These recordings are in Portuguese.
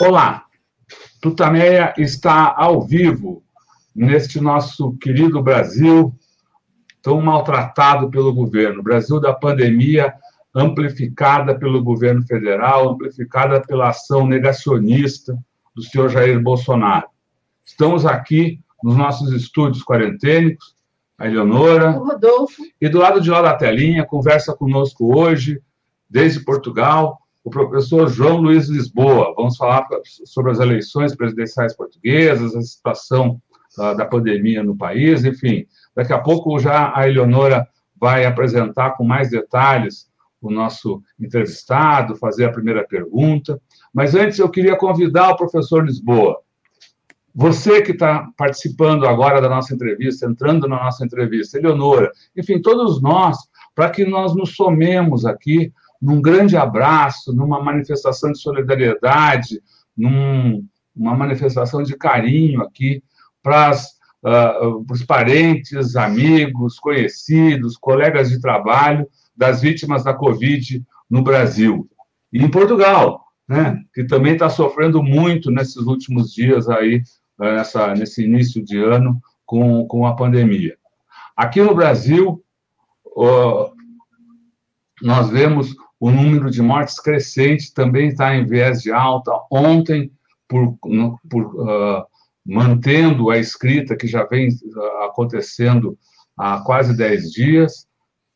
Olá, Tutameia está ao vivo neste nosso querido Brasil, tão maltratado pelo governo. Brasil da pandemia, amplificada pelo governo federal, amplificada pela ação negacionista do senhor Jair Bolsonaro. Estamos aqui nos nossos estúdios quarentênicos, a Eleonora. O Rodolfo. E do lado de lá da telinha, conversa conosco hoje, desde Portugal, o professor João Luiz Lisboa. Vamos falar sobre as eleições presidenciais portuguesas, a situação uh, da pandemia no país, enfim. Daqui a pouco já a Eleonora vai apresentar com mais detalhes o nosso entrevistado, fazer a primeira pergunta. Mas antes eu queria convidar o professor Lisboa. Você que está participando agora da nossa entrevista, entrando na nossa entrevista, Eleonora, enfim, todos nós, para que nós nos somemos aqui num grande abraço, numa manifestação de solidariedade, numa manifestação de carinho aqui para uh, os parentes, amigos, conhecidos, colegas de trabalho das vítimas da Covid no Brasil. E em Portugal, né, que também está sofrendo muito nesses últimos dias aí, nessa, nesse início de ano, com, com a pandemia. Aqui no Brasil, uh, nós vemos o número de mortes crescente também está em viés de alta. Ontem, por, por uh, mantendo a escrita que já vem uh, acontecendo há quase 10 dias,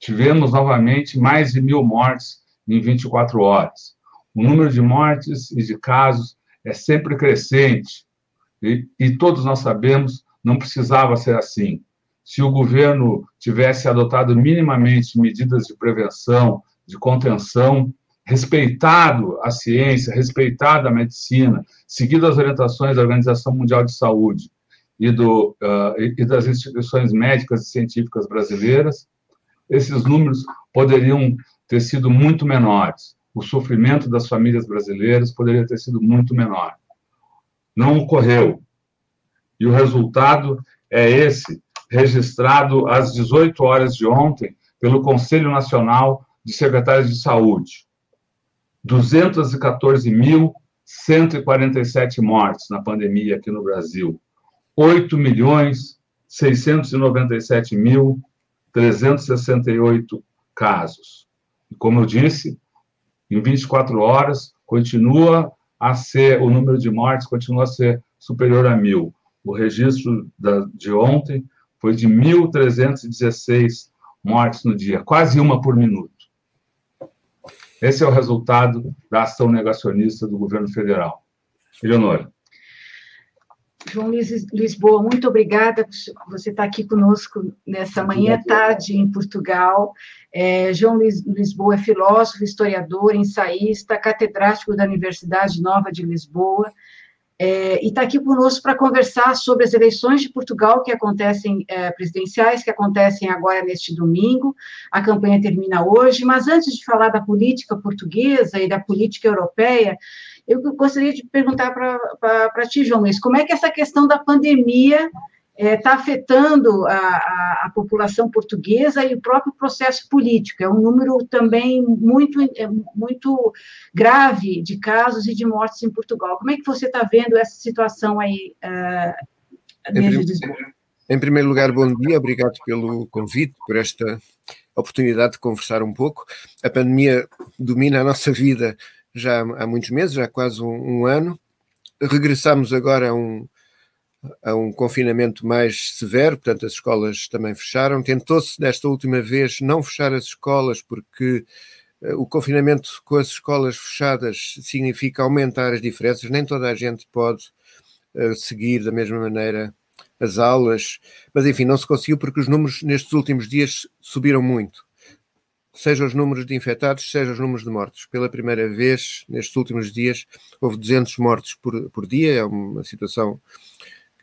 tivemos novamente mais de mil mortes em 24 horas. O número de mortes e de casos é sempre crescente, e, e todos nós sabemos não precisava ser assim. Se o governo tivesse adotado minimamente medidas de prevenção, de contenção, respeitado a ciência, respeitado a medicina, seguido as orientações da Organização Mundial de Saúde e, do, uh, e das instituições médicas e científicas brasileiras, esses números poderiam ter sido muito menores. O sofrimento das famílias brasileiras poderia ter sido muito menor. Não ocorreu. E o resultado é esse, registrado às 18 horas de ontem pelo Conselho Nacional de secretários de saúde. 214.147 mortes na pandemia aqui no Brasil. 8 milhões 697.368 casos. E como eu disse, em 24 horas continua a ser o número de mortes continua a ser superior a mil. O registro da, de ontem foi de 1.316 mortes no dia, quase uma por minuto. Esse é o resultado da ação negacionista do governo federal. Eleonora. João Lisboa, muito obrigada por você estar aqui conosco nessa manhã tarde em Portugal. É, João Lisboa é filósofo, historiador, ensaísta, catedrático da Universidade Nova de Lisboa, é, e está aqui conosco para conversar sobre as eleições de Portugal que acontecem, é, presidenciais, que acontecem agora neste domingo. A campanha termina hoje, mas antes de falar da política portuguesa e da política europeia, eu gostaria de perguntar para ti, João Luiz, como é que essa questão da pandemia está é, tá afetando a, a, a, população portuguesa e o próprio processo político. É um número também muito, é, muito grave de casos e de mortes em Portugal. Como é que você está vendo essa situação aí uh, desde em primeiro lugar, bom dia, obrigado pelo convite, por esta oportunidade de conversar um pouco. A pandemia domina a nossa vida já há muitos meses, já há quase um, um ano. Regressamos agora a um, a um confinamento mais severo, portanto, as escolas também fecharam. Tentou-se, desta última vez, não fechar as escolas, porque uh, o confinamento com as escolas fechadas significa aumentar as diferenças, nem toda a gente pode uh, seguir da mesma maneira as aulas, mas enfim, não se conseguiu porque os números nestes últimos dias subiram muito. Seja os números de infectados, seja os números de mortos. Pela primeira vez, nestes últimos dias, houve 200 mortos por, por dia, é uma situação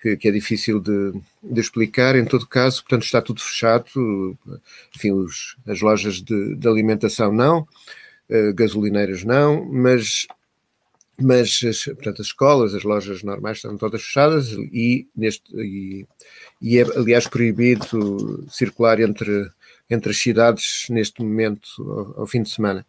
que, que é difícil de, de, explicar. Em todo caso, portanto, está tudo fechado. Enfim, os, as lojas de, de alimentação não, uh, gasolineiras não, mas mas portanto, as escolas, as lojas normais estão todas fechadas e, neste, e, e é, aliás, proibido circular entre, entre as cidades neste momento, ao, ao fim de semana.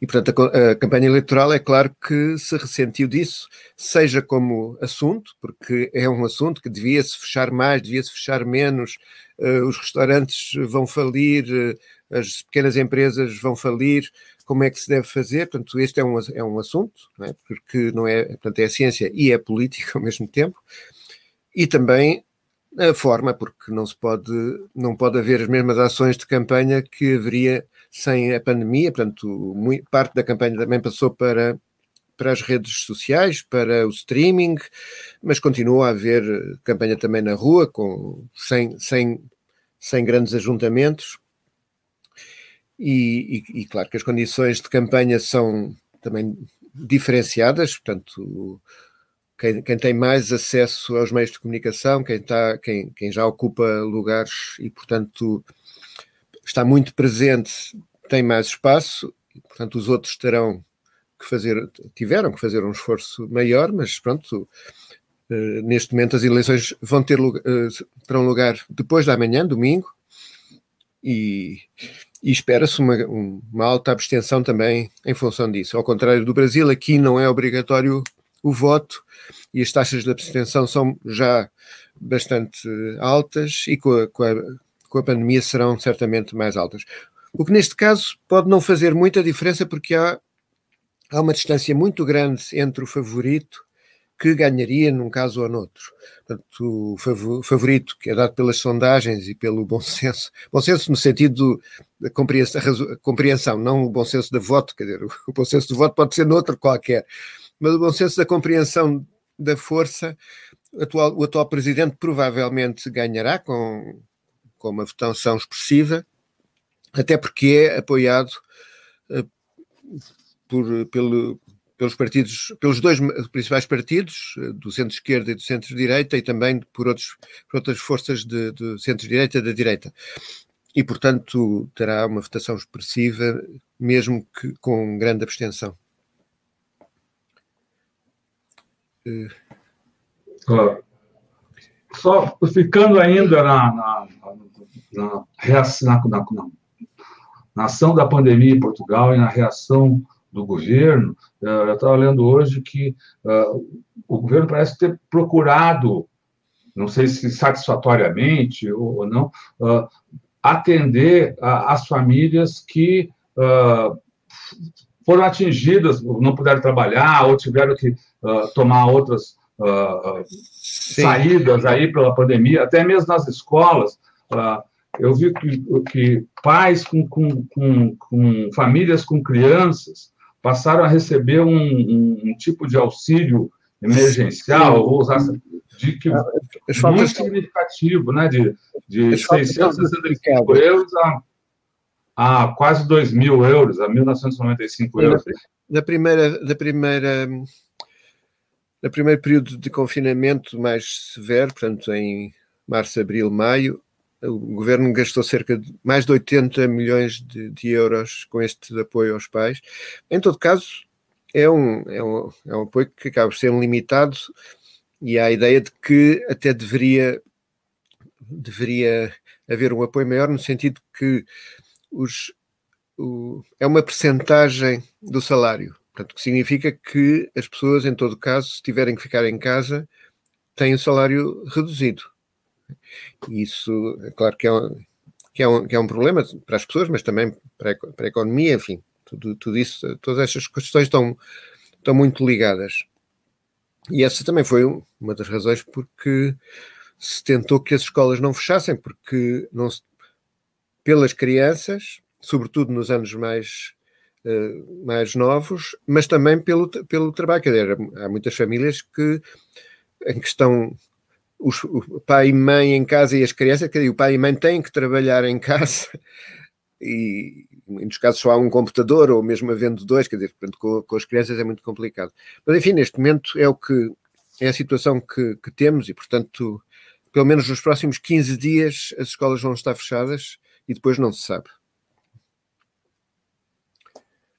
E, portanto, a, a, campanha eleitoral é claro que se ressentiu disso, seja como assunto, porque é um assunto que devia-se fechar mais, devia-se fechar menos, uh, os restaurantes vão falir, uh, as pequenas empresas vão falir, como é que se deve fazer? Portanto, este é um, é um assunto, não é? porque não é, portanto, é ciência e é política ao mesmo tempo, e também a forma, porque não se pode, não pode haver as mesmas ações de campanha que haveria sem a pandemia, portanto, muito, parte da campanha também passou para, para as redes sociais, para o streaming, mas continua a haver campanha também na rua, com, sem, sem, sem grandes ajuntamentos. E, e, e, claro que as condições de campanha são também diferenciadas, portanto, quem, quem, tem mais acesso aos meios de comunicação, quem, está, quem, quem já ocupa lugares e, portanto, está muito presente, tem mais espaço, portanto, os outros terão que fazer, tiveram que fazer um esforço maior, mas pronto, uh, neste momento as eleições vão ter lugar, uh, terão lugar depois da manhã, domingo, e, e espera-se uma, uma alta abstenção também em função disso. Ao contrário do Brasil, aqui não é obrigatório o voto e as taxas de abstenção são já bastante altas e com a, com a, com a pandemia serão certamente mais altas. O que neste caso pode não fazer muita diferença porque há, há uma distância muito grande entre o favorito que ganharia num caso ou noutro. Portanto, o favorito que é dado pelas sondagens e pelo bom senso, bom senso no sentido da compreensão, não o bom senso da voto, quer dizer, o bom senso do voto pode ser noutro qualquer, mas o bom senso da compreensão da força, atual, o atual presidente provavelmente ganhará com, com uma votação expressiva, até porque é apoiado uh, por, pelo, pelos partidos, pelos dois principais partidos, eh, do centro-esquerda e do centro-direita, e também por, outros, por outras forças de, de centro-direita e da direita. E, portanto, terá uma votação expressiva, mesmo que com grande abstenção. Claro. Só ficando ainda na, na, na, na, na, ação da pandemia em Portugal e na reação do governo, eh, eu estava lendo hoje que uh, o governo parece ter procurado, não sei se satisfatoriamente ou, não, uh, atender uh, as famílias que foram atingidas, não puderam trabalhar ou tiveram que uh, tomar outras uh, saídas aí pela pandemia, até mesmo nas escolas. Uh, eu vi que, que pais com, com, com, com, famílias com crianças passaram a receber um, um, um tipo de auxílio emergencial, vou usar de que muito significativo, né? De, de 665 euros a a quase 2 mil euros, a 1.995 euros. Da primeira, da primeira, da primeiro período de confinamento mais severo, portanto em março, abril, maio, o governo gastou cerca de mais de 80 milhões de, de euros com este apoio aos pais. Em todo caso, é um, é um, é um apoio que acaba por ser limitado e há a ideia de que até deveria, deveria haver um apoio maior no sentido que os, o, é uma percentagem do salário. Portanto, que significa que as pessoas, em todo caso, se tiverem que ficar em casa, têm o salário reduzido. Isso, é claro que é, um, que, é um, que é um problema para as pessoas, mas também para a, para a economia, enfim, tudo, tudo isso, todas estas questões estão, estão muito ligadas. E essa também foi uma das razões porque se tentou que as escolas não fechassem, porque não se, pelas crianças, sobretudo nos anos mais, uh, mais novos, mas também pelo, pelo trabalho. Quer dizer, há muitas famílias que, em que estão os, o pai e mãe em casa e as crianças, quer dizer, o pai e mãe têm que trabalhar em casa e muitos casos só há um computador ou mesmo havendo dois, quer dizer, portanto, com, com as crianças é muito complicado. Mas enfim, neste momento é o que é a situação que, que temos e, portanto, pelo menos nos próximos 15 dias as escolas vão estar fechadas e depois não se sabe.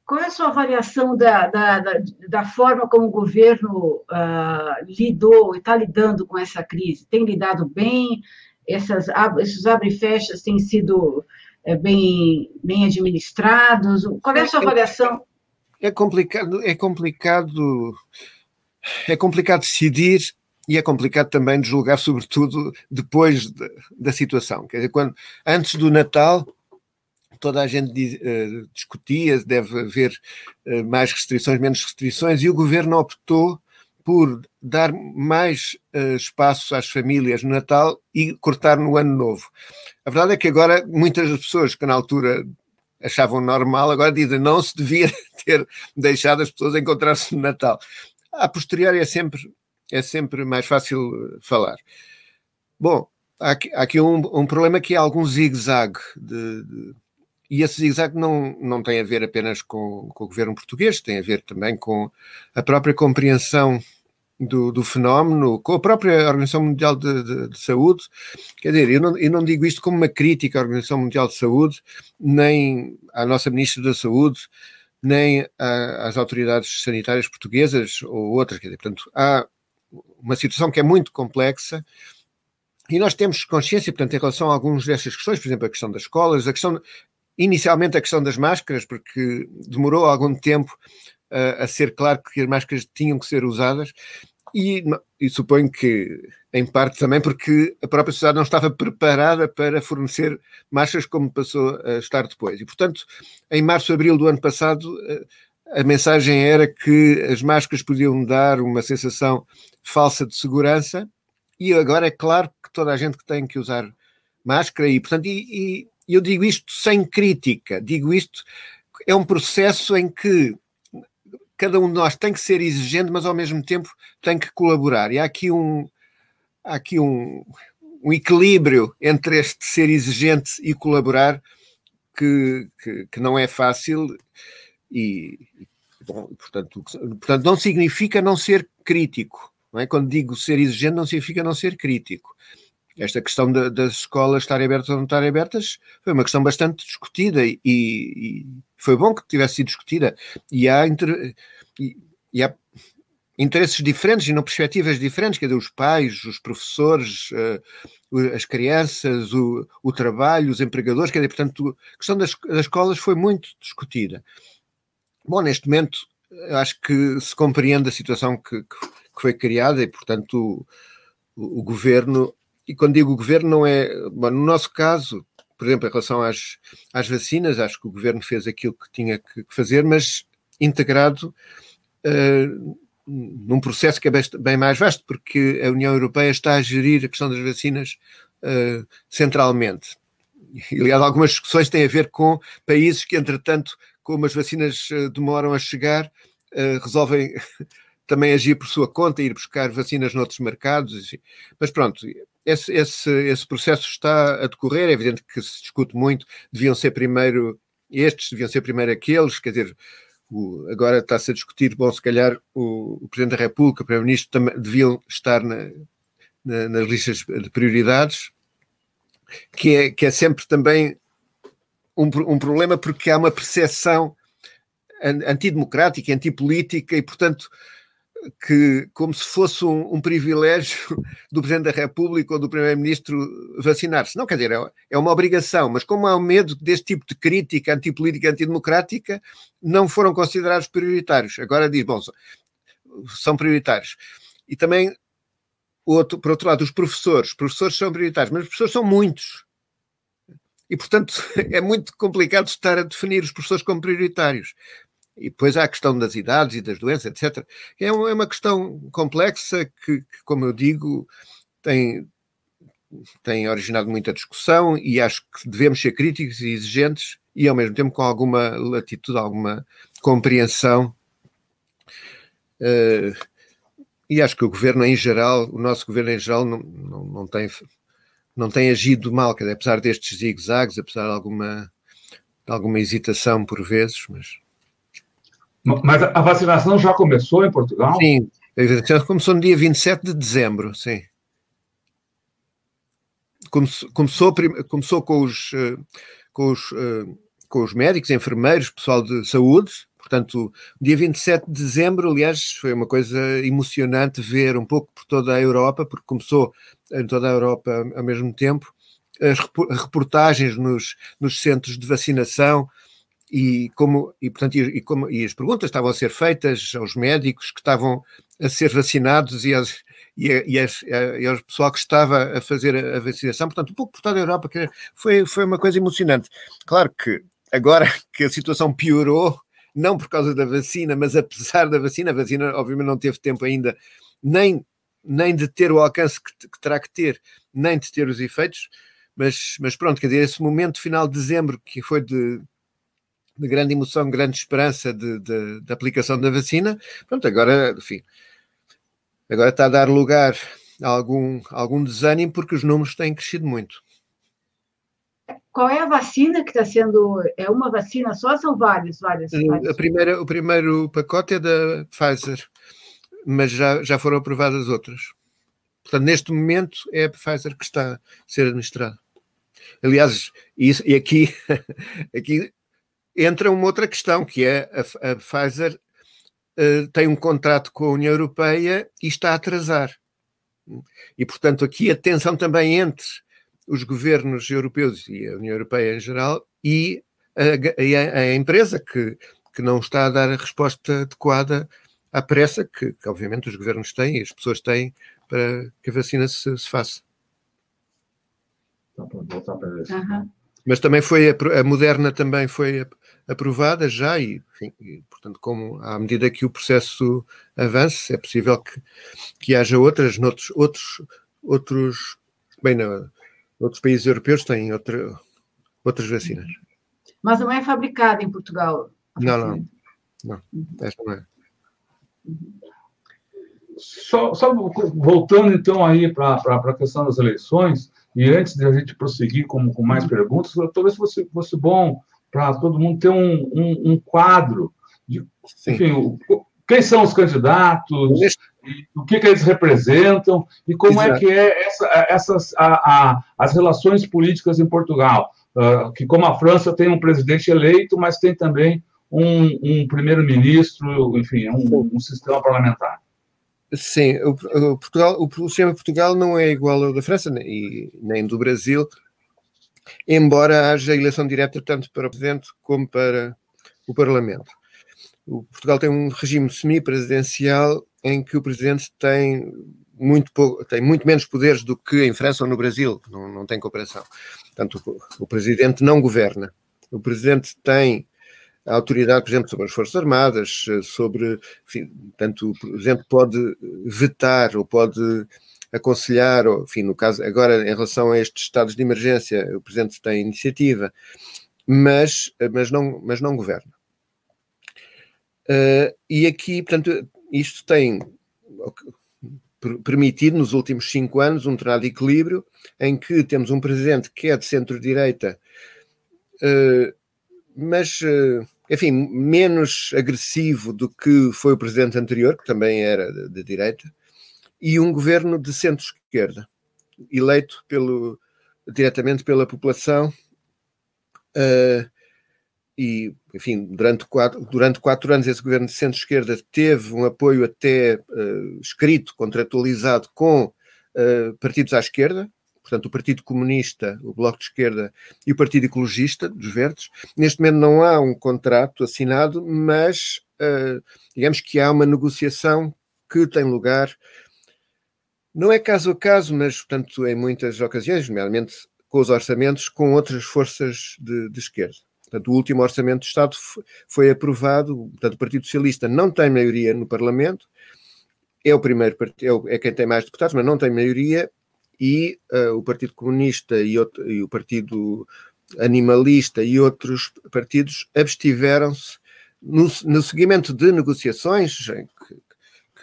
Qual é a sua avaliação da, da, da, da forma como o governo uh, lidou e está lidando com essa crise? Tem lidado bem? Essas, esses abre e fechas têm sido é, bem, bem administrados? Qual é a sua avaliação? É complicado, é complicado, é complicado decidir e é complicado também de julgar, sobretudo depois de, da situação. Quer dizer, quando, antes do Natal, toda a gente diz, uh, discutia, deve haver uh, mais restrições, menos restrições, e o governo optou por dar mais uh, espaço às famílias no Natal e cortar no Ano Novo. A verdade é que agora muitas pessoas que na altura achavam normal, agora dizem não se devia ter deixado as pessoas encontrar-se no Natal. A posteriori é sempre é sempre mais fácil falar. Bom, há aqui, há aqui um, um, problema que é algum zigue-zague de, de, e esse zigue-zague não, não tem a ver apenas com, com, o governo português, tem a ver também com a própria compreensão do, do fenómeno, com a própria Organização Mundial de, de, de, Saúde. Quer dizer, eu não, eu não digo isto como uma crítica à Organização Mundial de Saúde, nem à nossa Ministra da Saúde, nem às autoridades sanitárias portuguesas ou outras. Quer dizer, portanto, há uma situação que é muito complexa e nós temos consciência, portanto, em relação a algumas dessas questões, por exemplo, a questão das escolas, a questão, inicialmente a questão das máscaras, porque demorou algum tempo a ser claro que as máscaras tinham que ser usadas, e, e, suponho que, em parte também, porque a própria sociedade não estava preparada para fornecer máscaras como passou a estar depois. E, portanto, em março, abril do ano passado, a mensagem era que as máscaras podiam dar uma sensação falsa de segurança e agora é claro que toda a gente que tem que usar máscara e, portanto, e, e eu digo isto sem crítica, digo isto, é um processo em que cada um de nós tem que ser exigente, mas ao mesmo tempo tem que colaborar. E há aqui um, há aqui um, um equilíbrio entre este ser exigente e colaborar que, que, que não é fácil e, bom, portanto, portanto, não significa não ser crítico. Não é? Quando digo ser exigente, não significa não ser crítico. Esta questão das escolas estarem abertas ou não estarem abertas foi uma questão bastante discutida e, e foi bom que tivesse sido discutida. E há, inter, e, e há interesses diferentes e não perspectivas diferentes, quer dizer, os pais, os professores, uh, as crianças, o, o, trabalho, os empregadores, quer dizer, portanto, a questão das, das escolas foi muito discutida. Bom, neste momento, acho que se compreende a situação que, que, que foi criada e, portanto, o, o, governo, e quando digo o governo, não é. Bom, no nosso caso, por exemplo, em relação às, às vacinas, acho que o governo fez aquilo que tinha que, fazer, mas integrado uh, num processo que é bem, mais vasto, porque a União Europeia está a gerir a questão das vacinas uh, centralmente. Aliás, algumas discussões têm a ver com países que, entretanto, como as vacinas uh, demoram a chegar, resolvem também agir por sua conta, ir buscar vacinas noutros mercados. Mas pronto, esse, esse, esse processo está a decorrer. É evidente que se discute muito, deviam ser primeiro estes, deviam ser primeiro aqueles, quer dizer, o, agora está-se a discutir, bom, se calhar o, o Presidente da República, o Primeiro-Ministro também deviam estar na, na, nas listas de prioridades, que é, que é sempre também um, um problema porque há uma percepção antidemocrática, antipolítica e, portanto, que, como se fosse um, um, privilégio do Presidente da República ou do Primeiro-Ministro vacinar-se. Não, quer dizer, é, é uma obrigação, mas como há um medo deste tipo de crítica antipolítica, antidemocrática, não foram considerados prioritários. Agora diz, bom, são prioritários. E também, outro, por outro lado, os professores. Os professores são prioritários, mas os professores são muitos. E, portanto, é muito complicado estar a definir os professores como prioritários. E depois há a questão das idades e das doenças, etc. É, é uma questão complexa que, que como eu digo, tem, tem originado muita discussão e acho que devemos ser críticos e exigentes e ao mesmo tempo com alguma latitude, alguma compreensão. Uh, e acho que o governo em geral, o nosso governo em geral, não, não, não tem, não tem agido mal, dizer, apesar destes zigue-zagues, apesar de alguma, de alguma hesitação por vezes, mas mas a vacinação já começou em Portugal? Sim, a vacinação começou no dia 27 de dezembro, sim. Começou, começou com, os, eh, com, os, eh, com os médicos, enfermeiros, pessoal de saúde. Portanto, dia 27 de dezembro, aliás, foi uma coisa emocionante ver um pouco por toda a Europa, porque começou em toda a Europa ao mesmo tempo, as reportagens nos, nos centros de vacinação e como e portanto e, como e as perguntas estavam a ser feitas aos médicos que estavam a ser vacinados e, as, e, e, as, e pessoal que estava a fazer a, vacinação, portanto um pouco por toda a Europa, que foi, foi uma coisa emocionante. Claro que agora que a situação piorou, não por causa da vacina, mas apesar da vacina, a vacina obviamente não teve tempo ainda nem, nem de ter o alcance que, que terá que ter, nem de ter os efeitos, mas, mas pronto, quer dizer, esse momento final de dezembro que foi de de grande emoção, grande esperança de, de, de, aplicação da vacina. Pronto, agora, enfim, agora está a dar lugar a algum, algum desânimo porque os números têm crescido muito. Qual é a vacina que está sendo? É uma vacina só ou são várias? várias, várias? A primeira, o primeiro pacote é da Pfizer, mas já, já foram aprovadas outras. Portanto, neste momento é a Pfizer que está a ser administrada. Aliás, isso, e aqui, aqui entra uma outra questão, que é a, a Pfizer uh, tem um contrato com a União Europeia e está a atrasar. E, portanto, aqui a tensão também entre os governos europeus e a União Europeia em geral e a, a, a empresa que, que não está a dar a resposta adequada à pressa que, que, obviamente, os governos têm e as pessoas têm para que a vacina se, se faça. Então, voltar para isso. Uhum. Mas também foi a, a Moderna também foi aprovada já e, enfim, e, portanto, como à medida que o processo avance, é possível que, que haja outras, noutros, outros, outros, bem, não, outros países europeus têm outra, outras vacinas. Mas não é fabricada em Portugal? Não, não, não, esta não é. Só, só voltando então aí para a questão das eleições, e antes de a gente prosseguir com, com mais perguntas, talvez fosse, fosse bom para todo mundo ter um, um, um quadro de, enfim, o, quem são os candidatos, o que, que, eles representam e como Exato. é que é essa, essas a, a, as relações políticas em Portugal, uh, que como a França tem um presidente eleito, mas tem também um, um primeiro-ministro, enfim, um, um, sistema parlamentar. Sim, o, o, Portugal, o sistema de Portugal não é igual ao da França e nem do Brasil, embora haja eleição direta tanto para o Presidente como para o Parlamento. O Portugal tem um regime semi-presidencial em que o Presidente tem muito, pouco, tem muito menos poderes do que em França ou no Brasil, não, não tem cooperação. Portanto, o, o Presidente não governa. O Presidente tem a autoridade, por exemplo, sobre as Forças Armadas, sobre, enfim, tanto o Presidente pode vetar ou pode aconselhar, ou, enfim, no caso, agora em relação a estes estados de emergência, o Presidente tem iniciativa, mas, mas, não, mas não governa. Uh, e aqui, portanto, isto tem permitido nos últimos cinco anos um determinado equilíbrio em que temos um presidente que é de centro-direita, uh, mas, uh, enfim, menos agressivo do que foi o presidente anterior, que também era de, de direita, e um governo de centro-esquerda, eleito pelo, diretamente pela população. Uh, e, enfim, durante quatro, durante quatro anos esse governo de centro-esquerda teve um apoio até uh, escrito, contratualizado com uh, partidos à esquerda, portanto o Partido Comunista, o Bloco de Esquerda e o Partido Ecologista, dos Verdes. Neste momento não há um contrato assinado, mas uh, digamos que há uma negociação que tem lugar não é caso a caso, mas, portanto, em muitas ocasiões, nomeadamente com os orçamentos, com outras forças de, de esquerda. Portanto, o último orçamento do Estado foi aprovado, portanto, o Partido Socialista não tem maioria no Parlamento, é o primeiro partido, é, é quem tem mais deputados, mas não tem maioria, e uh, o Partido Comunista e, outro, e, o Partido Animalista e outros partidos abstiveram-se no, no seguimento de negociações, que,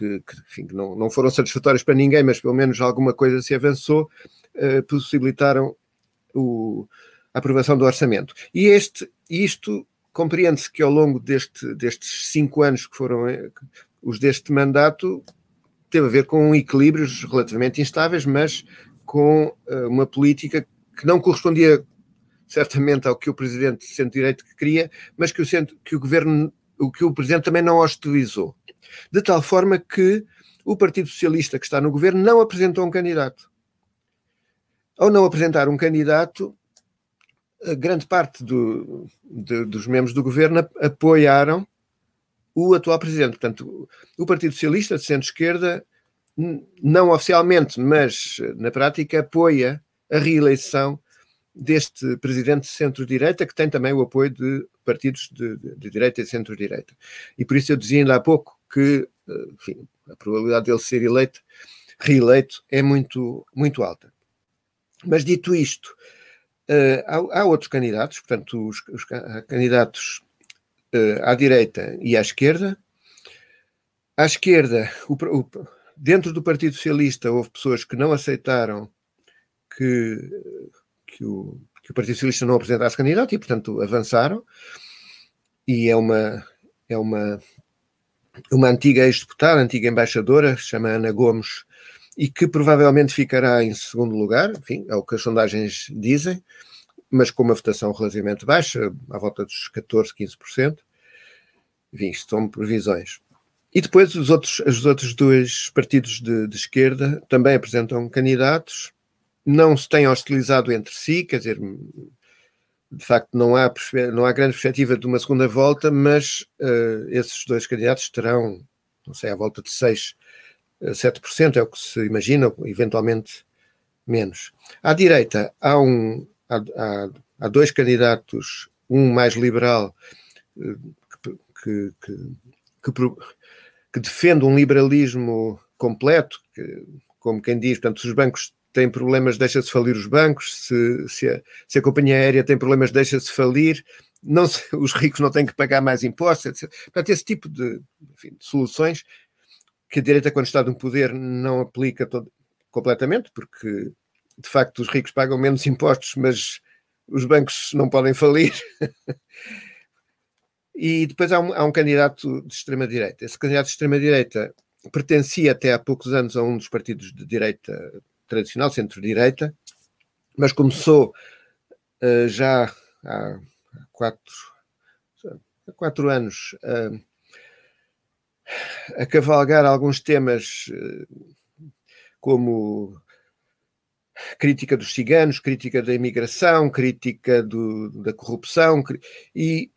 que, que, enfim, não, não foram satisfatórias para ninguém, mas pelo menos alguma coisa se avançou, uh, possibilitaram o, a aprovação do orçamento. E este, isto compreende-se que ao longo deste, destes cinco anos que foram eh, os deste mandato, teve a ver com equilíbrios relativamente instáveis, mas com uh, uma política que não correspondia certamente ao que o presidente de centro-direito queria, mas que o, centro, que o governo, o que o presidente também não hostilizou de tal forma que o Partido Socialista que está no governo não apresentou um candidato. ao não apresentar um candidato, grande parte do, de, dos membros do governo apoiaram o atual presidente. Portanto, o Partido Socialista de centro-esquerda, não oficialmente, mas na prática, apoia a reeleição deste presidente de centro-direita, que tem também o apoio de partidos de, de, de direita e centro-direita. E por isso eu dizia ainda há pouco que enfim, a probabilidade dele ser eleito, reeleito é muito, muito alta. Mas dito isto, uh, há, há, outros candidatos, portanto, os, os candidatos uh, à direita e à esquerda. À esquerda, o, o, dentro do Partido Socialista, houve pessoas que não aceitaram que, que, o, que o Partido Socialista não apresentasse candidato e, portanto, avançaram. E é uma, é uma, uma antiga ex-deputada, antiga embaixadora, se chama Ana Gomes, e que provavelmente ficará em segundo lugar, enfim, é o que as sondagens dizem, mas com uma votação relativamente baixa, à volta dos 14, 15%. Enfim, isto são previsões. E depois os outros, os outros dois partidos de, de esquerda também apresentam candidatos, não se têm hostilizado entre si, quer dizer, de facto não há, não há grande perspectiva de uma segunda volta, mas uh, esses dois candidatos terão, não sei, à volta de 6, 7% é o que se imagina, eventualmente menos. À direita, há, um, há, há, há dois candidatos, um mais liberal, eh, que, que, que, que defende um liberalismo completo, como quem diz, portanto, os bancos têm problemas, deixa-se falir os bancos, se, se, a, se a companhia aérea tem problemas, deixa-se falir, não se, os ricos não têm que pagar mais impostos, etc. Portanto, esse tipo de, enfim, de soluções que a direita, quando está no poder, não aplica todo, completamente, porque de facto os ricos pagam menos impostos, mas os bancos não podem falir. e depois há um, há um candidato de extrema-direita. Esse candidato de extrema-direita pertencia até há poucos anos a um dos partidos de direita tradicional, centro-direita, mas começou uh, já há quatro, há quatro anos uh, a cavalgar alguns temas uh, como crítica dos ciganos, crítica da imigração, crítica do, da corrupção, e,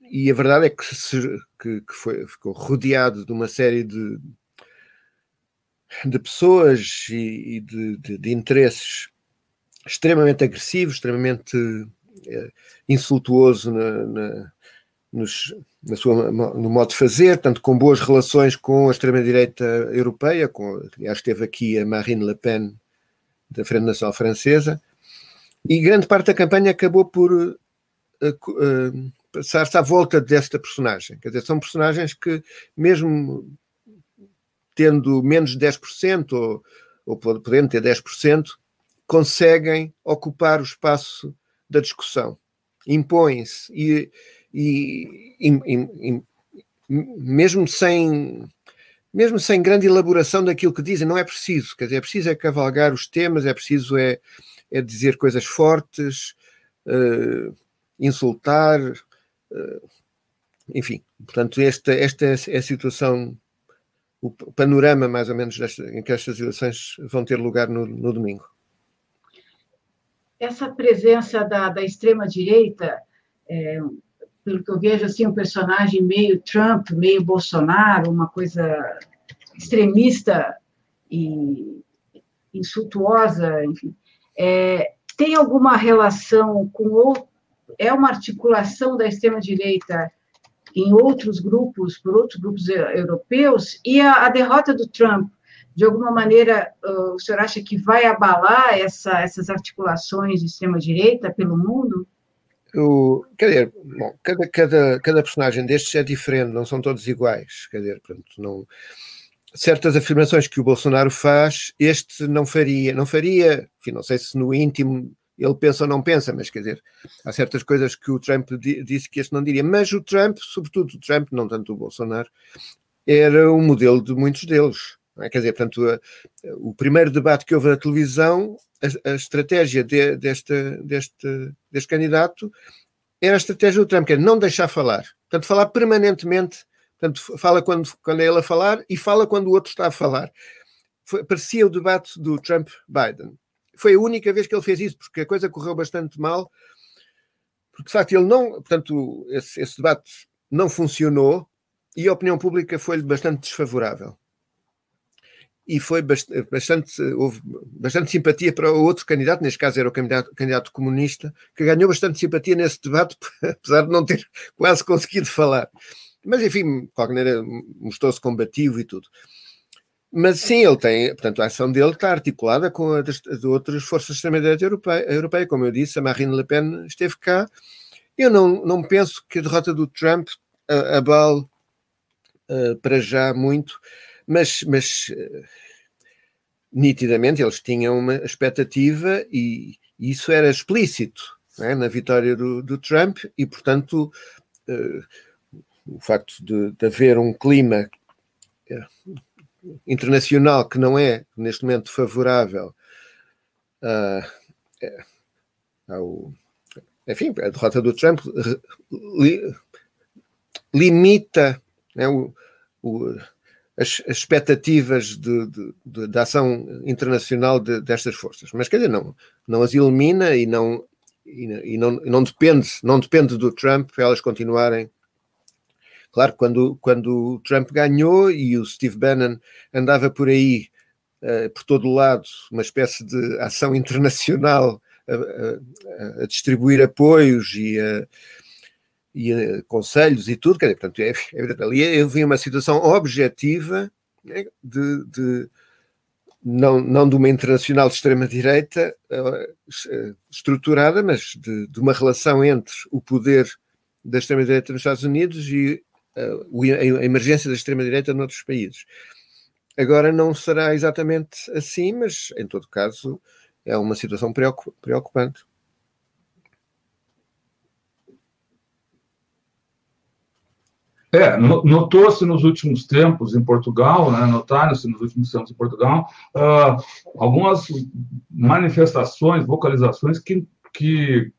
e a verdade é que, se, que, que foi, ficou rodeado de uma série de, de pessoas e, e de, de, de, interesses extremamente agressivos, extremamente é, insultuoso na, na, nos, na sua, no modo de fazer, tanto com boas relações com a extrema-direita europeia, com, aliás, esteve aqui a Marine Le Pen da Frente Nacional Francesa, e grande parte da campanha acabou por uh, uh, passar-se à volta desta personagem. Quer dizer, são personagens que, mesmo tendo menos de 10%, ou, ou podendo ter 10%, conseguem ocupar o espaço da discussão, impõem-se e, e, e, e, mesmo sem mesmo sem grande elaboração daquilo que dizem, não é preciso, quer dizer, é preciso é cavalgar os temas, é preciso é, é dizer coisas fortes, uh, insultar, uh, enfim, portanto, esta, esta é a situação o panorama, mais ou menos, desta, em que estas eleições vão ter lugar no, no domingo. Essa presença da, da extrema-direita, é, pelo que eu vejo, assim, um personagem meio Trump, meio Bolsonaro, uma coisa extremista e insultuosa, enfim, é, tem alguma relação com ou é uma articulação da extrema direita em outros grupos, por outros grupos europeus, e a, a derrota do Trump, de alguma maneira, o senhor acha que vai abalar essa, essas articulações de extrema-direita pelo mundo? O, quer dizer, bom, cada, cada, cada personagem destes é diferente, não são todos iguais. Quer dizer, pronto, não, certas afirmações que o Bolsonaro faz, este não faria. Não faria, enfim, não sei se no íntimo ele pensa ou não pensa, mas quer dizer, há certas coisas que o Trump disse que este não diria. Mas o Trump, sobretudo o Trump, não tanto o Bolsonaro, era o modelo de muitos deles. É? Quer dizer, portanto, a, o primeiro debate que houve na televisão, a, a estratégia de, deste, deste, deste candidato era a estratégia do Trump, que é não deixar falar. Portanto, falar permanentemente, portanto, fala quando, quando é ele a falar e fala quando o outro está a falar. Foi, parecia o debate do Trump-Biden. Foi a única vez que ele fez isso, porque a coisa correu bastante mal, porque de facto ele não, portanto, esse, esse debate não funcionou e a opinião pública foi-lhe bastante desfavorável. E foi bastante, houve bastante simpatia para o outro candidato, neste caso era o candidato, candidato comunista, que ganhou bastante simpatia nesse debate, apesar de não ter quase conseguido falar. Mas, enfim, de qualquer maneira, mostrou-se combativo e tudo. Mas sim, ele tem, portanto, a ação dele está articulada com a de outras forças de extrema-direita europeia, europeia. Como eu disse, a Marine Le Pen esteve cá. Eu não, não penso que a derrota do Trump abale uh, para já muito, mas, mas uh, nitidamente eles tinham uma expectativa e, e isso era explícito é? na vitória do, do, Trump e, portanto, uh, o facto de, de haver um clima internacional que não é, neste momento, favorável uh, ao. Enfim, a derrota do Trump li, limita né, o, o, as, as, expectativas de, de, de, de ação internacional destas forças. Mas, quer dizer, não, não as elimina e não, e, e não, não, depende, não depende do Trump para elas continuarem Claro, quando, quando o Trump ganhou e o Steve Bannon andava por aí, uh, por todo o lado, uma espécie de ação internacional a, a, a distribuir apoios e a, e a conselhos e tudo, dizer, portanto, é, é, ali eu vi uma situação objetiva né, de, de não, não de uma internacional de extrema-direita uh, estruturada, mas de, de, uma relação entre o poder da extrema-direita nos Estados Unidos e a emergência da extrema-direita noutros países. Agora não será exatamente assim, mas em todo caso é uma situação preocupante. É, notou-se nos últimos tempos em Portugal, né, notaram-se nos últimos tempos em Portugal, uh, algumas manifestações, vocalizações que, que,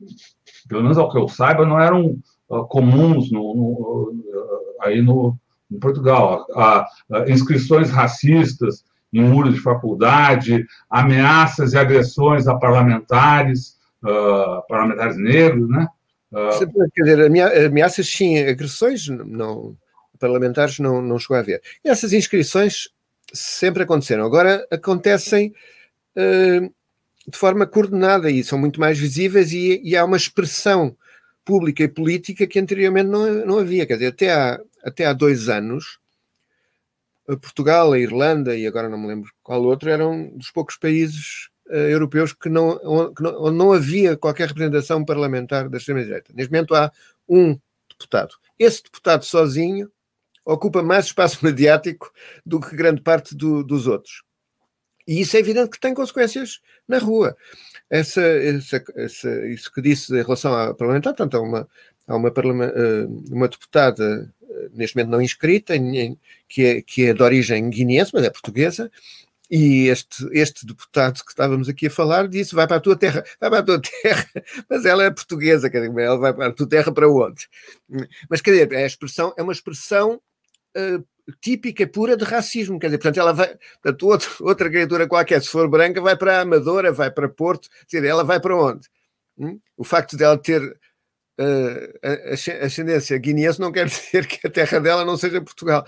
pelo menos ao que eu saiba, não eram uh, comuns no, no, aí no, em Portugal. A, a, inscrições racistas em muros de faculdade, ameaças e agressões a parlamentares, uh, parlamentares negros, né? Uh, Quer dizer, ameaças sim, agressões não, parlamentares não, não chegou a haver. Essas inscrições sempre aconteceram. Agora acontecem uh, de forma coordenada e são muito mais visíveis e, e, há uma expressão pública e política que anteriormente não, não havia. Quer dizer, até há, até há dois anos, Portugal, a Irlanda e agora não me lembro qual outro, eram dos poucos países uh, europeus que não, que não, onde não havia qualquer representação parlamentar da extrema-direita. Neste momento há um deputado. Esse deputado sozinho ocupa mais espaço mediático do que grande parte do, dos outros. E isso é evidente que tem consequências na rua. Essa, essa, essa, isso que disse em relação à parlamentar, portanto, há uma, há uma, eh, uma deputada neste momento não inscrita, que é, que é de origem guineense, mas é portuguesa, e este, este deputado que estávamos aqui a falar disse: vai para a tua terra, vai para a tua terra, mas ela é portuguesa, quer dizer, ela vai para a tua terra para onde? Mas quer dizer, a expressão, é uma expressão uh, típica, pura de racismo, quer dizer, portanto, ela vai, portanto, outra, outra criatura qualquer, se for branca, vai para a Amadora, vai para Porto, quer dizer, ela vai para onde? Hum? O facto dela ter a ascendência guineense não quer dizer que a terra dela não seja Portugal.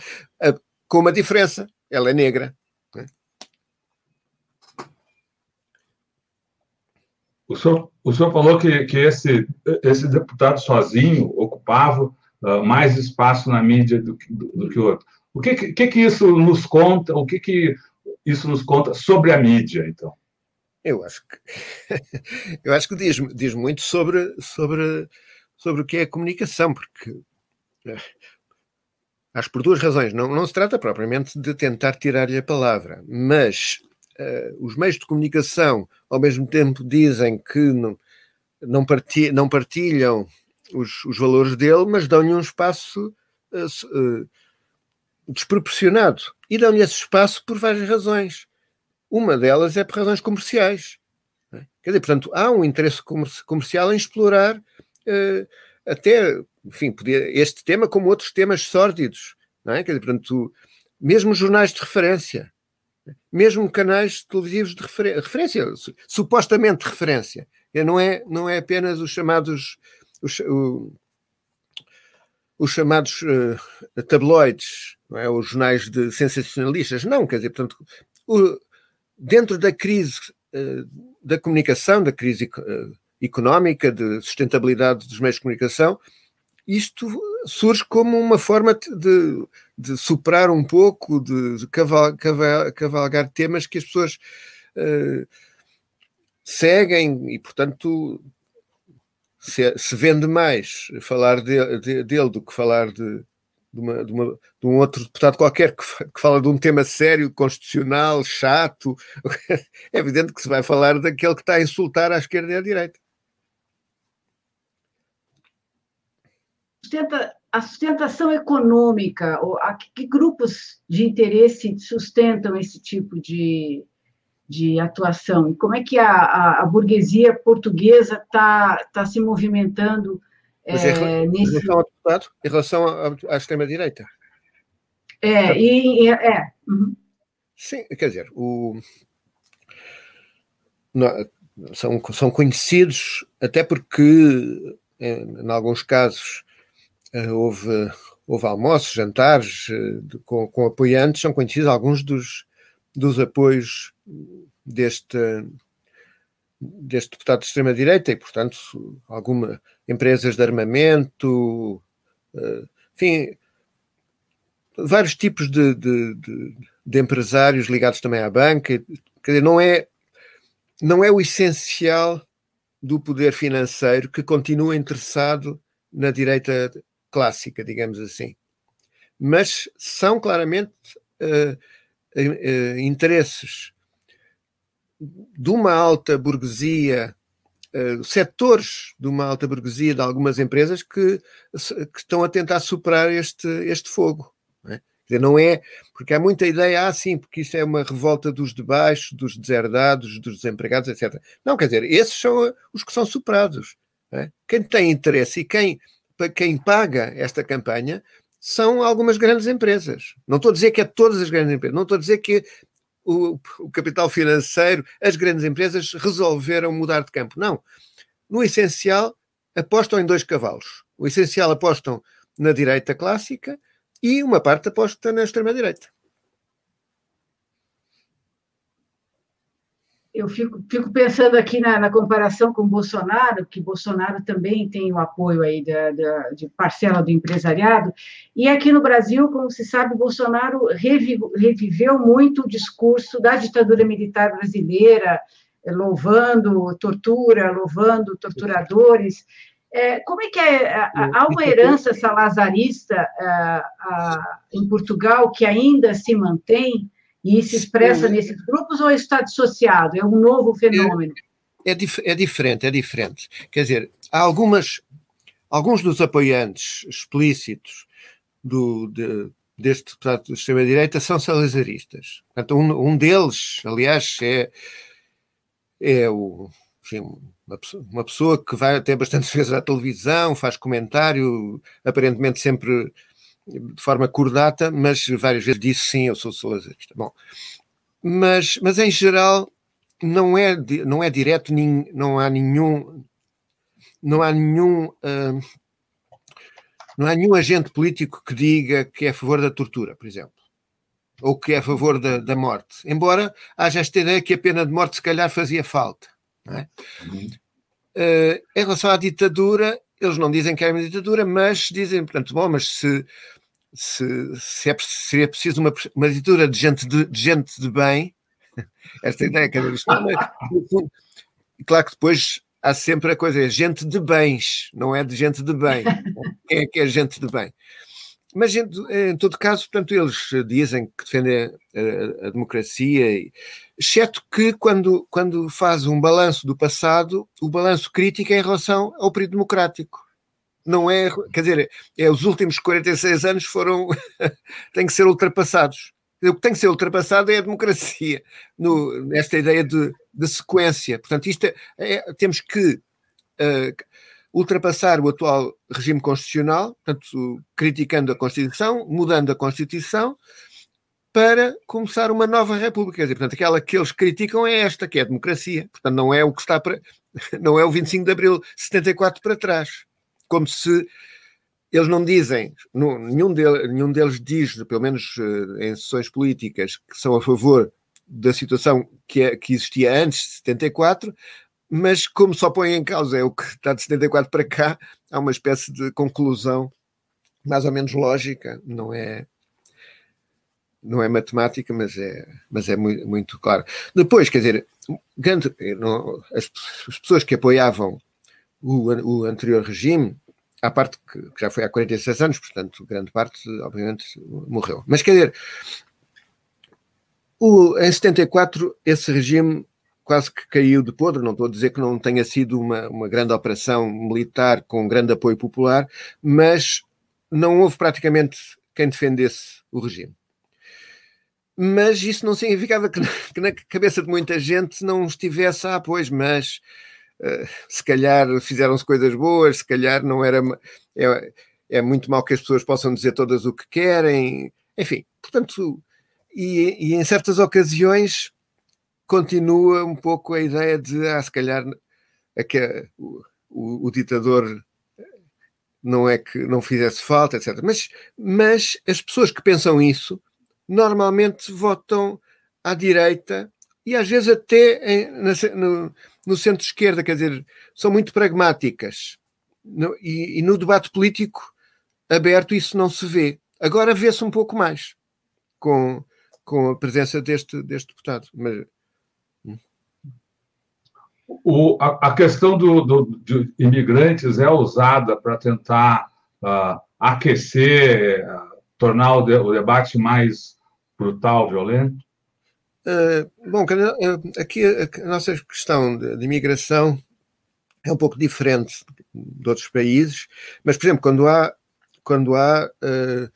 Com uma diferença, ela é negra. Né? O senhor, o senhor falou que, que esse, esse deputado sozinho ocupava uh, mais espaço na mídia do, do, do que o outro. O que, que, que isso nos conta? O que, que isso nos conta sobre a mídia, então? Eu acho que eu acho que diz, diz muito sobre, sobre sobre o que é a comunicação, porque eh, acho por duas razões. Não, não se trata propriamente de tentar tirar-lhe a palavra, mas uh, os meios de comunicação, ao mesmo tempo, dizem que não, não, partilham, não partilham os, os, valores dele, mas dão-lhe um espaço uh, uh, desproporcionado. E dão-lhe esse espaço por várias razões. Uma delas é por razões comerciais. É? Quer dizer, portanto, há um interesse comercial em explorar até, enfim, podia, este tema como outros temas sórdidos, não é? Quer dizer, portanto, mesmo jornais de referência, mesmo canais televisivos de refer referência, supostamente referência. Não é, não é apenas os chamados os, o, os chamados uh, tabloides, não é? os jornais de sensacionalistas. Não, quer dizer, portanto, o, dentro da crise uh, da comunicação, da crise uh, económica, de sustentabilidade dos meios de comunicação, isto surge como uma forma de, de superar um pouco, de, de caval, caval, cavalgar temas que as pessoas uh, seguem e, portanto, se, se, vende mais falar de, de, dele do que falar de, de, uma, de, uma, de, um outro deputado qualquer que, que, fala de um tema sério, constitucional, chato. É evidente que se vai falar daquele que está a insultar à esquerda e à direita. Sustenta, a sustentação econômica, ou a, que grupos de interesse sustentam esse tipo de, de atuação? E como é que a, a, a burguesia portuguesa está tá se movimentando é, em, nesse... em relação ao deputado, em relação à, extrema-direita? É, e, é. Uhum. Sim, quer dizer, o, não, são, são conhecidos, até porque, em, em alguns casos, houve, houve almoços, jantares eh, com, com apoiantes, são conhecidos alguns dos, dos apoios deste, deste deputado de extrema-direita e, portanto, algumas empresas de armamento, eh, enfim, vários tipos de, de, de, de, empresários ligados também à banca. Quer dizer, não é, não é o essencial do poder financeiro que continua interessado na direita clássica, digamos assim. Mas são claramente uh, uh, interesses de uma alta burguesia, uh, setores de uma alta burguesia de algumas empresas que, que estão a tentar superar este, este fogo. Não é? Dizer, não é porque há muita ideia, ah, sim, porque isso é uma revolta dos de baixo, dos deserdados, dos desempregados, etc. Não, quer dizer, esses são os que são superados. É? Quem tem interesse e quem quem paga esta campanha são algumas grandes empresas. Não estou a dizer que é todas as grandes empresas, não estou a dizer que o, o capital financeiro, as grandes empresas resolveram mudar de campo. Não. No essencial, apostam em dois cavalos. O essencial apostam na direita clássica e uma parte aposta na extrema-direita. Eu fico, fico pensando aqui na, na, comparação com Bolsonaro, que Bolsonaro também tem o apoio aí da, da, de parcela do empresariado, e aqui no Brasil, como se sabe, Bolsonaro reviveu muito o discurso da ditadura militar brasileira, louvando tortura, louvando torturadores. É, como é que é? Há uma herança salazarista em Portugal que ainda se mantém? E se expressa nesses grupos ou está dissociado? É um novo fenômeno? É, é, dif é diferente, é diferente. Quer dizer, há algumas, alguns dos apoiantes explícitos do, de, deste deputado de extrema-direita são salazaristas. Portanto, um, um deles, aliás, é, é o, enfim, uma, pessoa, uma pessoa que vai até bastante vezes à televisão, faz comentário, aparentemente sempre de forma cordata, mas várias vezes disse sim, eu sou salazarista. Bom, mas, mas em geral não é, não é direto, não há nenhum, não há nenhum, uh, não há nenhum agente político que diga que é a favor da tortura, por exemplo, ou que é a favor da, da morte. Embora haja esta ideia que a pena de morte se calhar fazia falta. É? Uh, em relação à ditadura, eles não dizem que é uma ditadura, mas dizem, portanto, bom, mas se, se, se, é, se é preciso uma, uma ditadura de gente de, de gente de bem, esta ideia, que isto não claro que depois há sempre a coisa, é gente de bens, não é de gente de bem. Quem é que é gente de bem? Mas, em, em todo caso, portanto, eles dizem que defendem a, a, democracia, exceto que quando, quando faz um balanço do passado, o balanço crítico é em relação ao período democrático não é, quer dizer, é, os últimos 46 anos foram, têm que ser ultrapassados. O que tem que ser ultrapassado é a democracia, no, nesta ideia de, de sequência. Portanto, isto é, é, temos que uh, ultrapassar o atual regime constitucional, portanto, criticando a Constituição, mudando a Constituição, para começar uma nova república. Quer dizer, portanto, aquela que eles criticam é esta, que é a democracia. Portanto, não é o que está para. Não é o 25 de abril 74 para trás. Como se eles não dizem, nenhum, deles, nenhum deles diz, pelo menos uh, em sessões políticas, que são a favor da situação que, é, que existia antes de 74, mas como só põe em causa é o que está de 74 para cá, há uma espécie de conclusão mais ou menos lógica, não é não é matemática, mas é, mas é muito, muito claro. Depois, quer dizer, grande, não, as, as, pessoas que apoiavam o, o anterior regime, à parte que, que, já foi há 46 anos, portanto, grande parte, obviamente, morreu. Mas quer dizer, o, em 74, esse regime quase que caiu de podre. Não estou a dizer que não tenha sido uma, uma grande operação militar com grande apoio popular, mas não houve praticamente quem defendesse o regime. Mas isso não significava que, que na cabeça de muita gente não estivesse, ah, pois, mas se calhar fizeram-se coisas boas, se calhar não era. É, é muito mal que as pessoas possam dizer todas o que querem, enfim, portanto, e, e em certas ocasiões continua um pouco a ideia de, ah, se calhar, que o, o, o, ditador não é que não fizesse falta, etc. Mas, mas as pessoas que pensam isso normalmente votam à direita e às vezes até em, no, no centro-esquerda, quer dizer, são muito pragmáticas. No, e, e no debate político aberto isso não se vê. Agora vê-se um pouco mais com, com a presença deste, deste deputado. Mas o, a, a, questão do, do, de imigrantes é usada para tentar uh, aquecer, uh, tornar o, de, o, debate mais brutal, violento? Uh, bom, aqui a, nossa questão de, imigração é um pouco diferente de outros países, mas, por exemplo, quando há, quando há uh,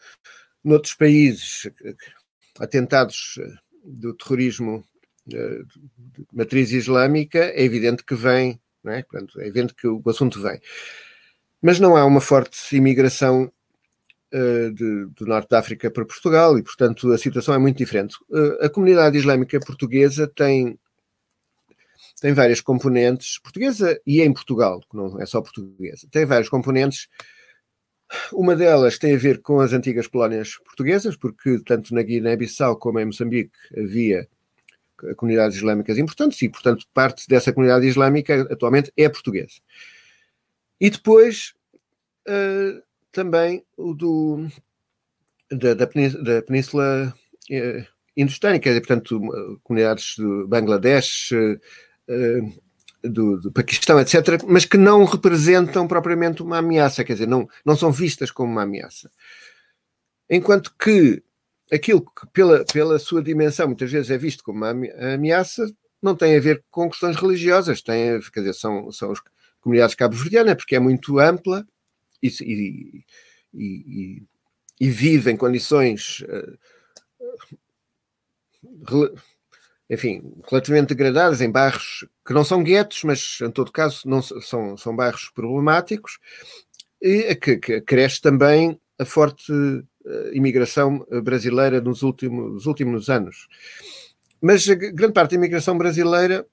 noutros países atentados do terrorismo de matriz islâmica, é evidente que vem, é? Portanto, é evidente que o assunto vem. Mas não há uma forte imigração de, do norte da África para Portugal e, portanto, a situação é muito diferente. Uh, a comunidade islâmica portuguesa tem, tem várias componentes, portuguesa e em Portugal, não é só portuguesa, tem vários componentes. Uma delas tem a ver com as antigas colónias portuguesas, porque tanto na Guiné-Bissau como em Moçambique havia comunidades islâmicas importantes e, portanto, parte dessa comunidade islâmica atualmente é portuguesa. E depois uh, também o do, da, da, península, da península indostânica, portanto, comunidades do Bangladesh, uh, do, do, Paquistão, etc., mas que não representam propriamente uma ameaça, quer dizer, não, não são vistas como uma ameaça. Enquanto que aquilo que, pela, pela sua dimensão, muitas vezes é visto como uma ameaça, não tem a ver com questões religiosas, tem quer dizer, são, são as comunidades cabo-verdianas, porque é muito ampla e, e, e, vive em condições, eh, enfim, relativamente degradadas, em bairros que não são guetos, mas em todo caso não são, são bairros problemáticos, e que, que cresce também a forte uh, imigração brasileira nos últimos, nos últimos anos. Mas grande parte da imigração brasileira,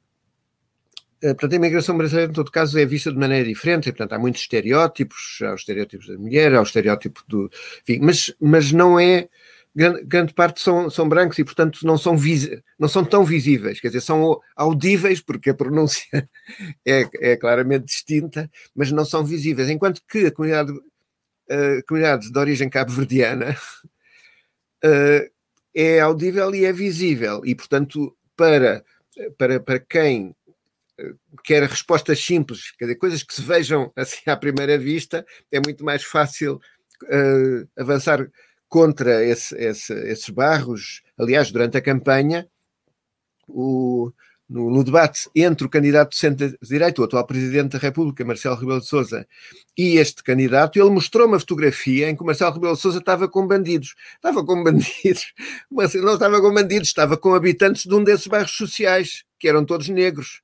portanto, a imigração brasileira, em todo caso, é vista de maneira diferente, e, portanto, há muitos estereótipos, há os estereótipos da mulher, há o estereótipo do. Enfim, mas, mas não é. Grande, grande parte são, são brancos e, portanto, não são, vis, não são tão visíveis, quer dizer, são audíveis, porque a pronúncia é, é claramente distinta, mas não são visíveis. Enquanto que a comunidade uh, comunidade de origem cabo-verdiana uh, é audível e é visível. E, portanto, para, para, para quem eh, quer respostas simples, quer dizer, coisas que se vejam assim à primeira vista, é muito mais fácil uh, avançar contra esse, esse, esses barros. Aliás, durante a campanha, o, no, no, debate entre o candidato de centro-direito, o atual Presidente da República, Marcelo Rebelo de Sousa, e este candidato, ele mostrou uma fotografia em que Marcelo Rebelo de Sousa estava com bandidos. Estava com bandidos, mas não estava com bandidos, estava com habitantes de um desses bairros sociais, que eram todos negros.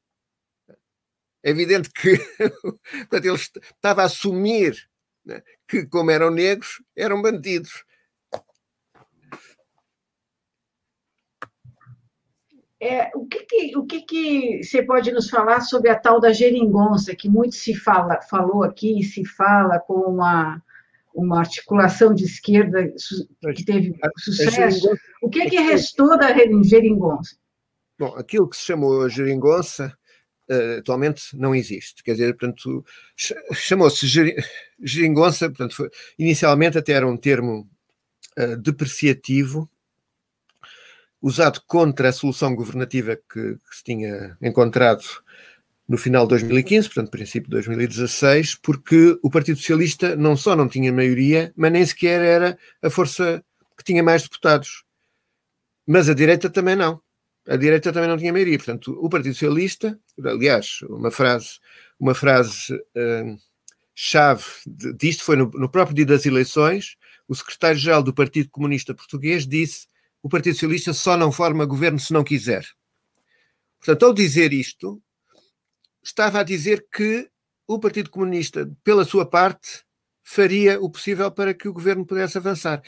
É evidente que portanto, ele estava a assumir né, que, como eram negros, eram bandidos. É, o que, que, o que, que você pode nos falar sobre a tal da geringonça, que muito se fala, falou aqui e se fala com uma, uma articulação de esquerda que teve sucesso? O que, que restou da geringonça? Bom, aquilo que se chamou a geringonça uh, atualmente não existe. Quer dizer, portanto, chamou-se geringonça, portanto, foi, inicialmente até era um termo uh, depreciativo, usado contra a solução governativa que, que, se tinha encontrado no final de 2015, portanto, princípio de 2016, porque o Partido Socialista não só não tinha maioria, mas nem sequer era a força que tinha mais deputados. Mas a direita também não a direita também não tinha maioria. Portanto, o Partido Socialista, aliás, uma frase, uma frase uh, chave disto foi no, no, próprio dia das eleições, o secretário-geral do Partido Comunista Português disse o Partido Socialista só não forma governo se não quiser. Portanto, ao dizer isto, estava a dizer que o Partido Comunista, pela sua parte, faria o possível para que o governo pudesse avançar.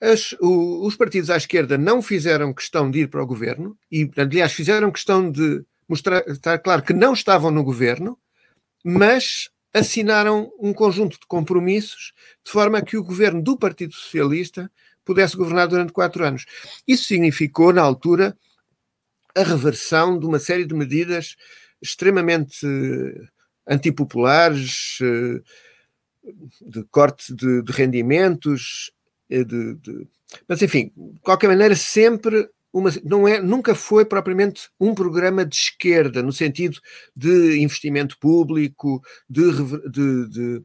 As, o, os partidos à esquerda não fizeram questão de ir para o governo e, aliás, fizeram questão de mostrar, estar claro que não estavam no governo, mas assinaram um conjunto de compromissos de forma que o governo do Partido Socialista pudesse governar durante quatro anos. Isso significou, na altura, a reversão de uma série de medidas extremamente antipopulares, eh, de corte de, de rendimentos, eh, de, de, mas enfim, de qualquer maneira, sempre uma, não é, nunca foi propriamente um programa de esquerda, no sentido de investimento público, de, de, de,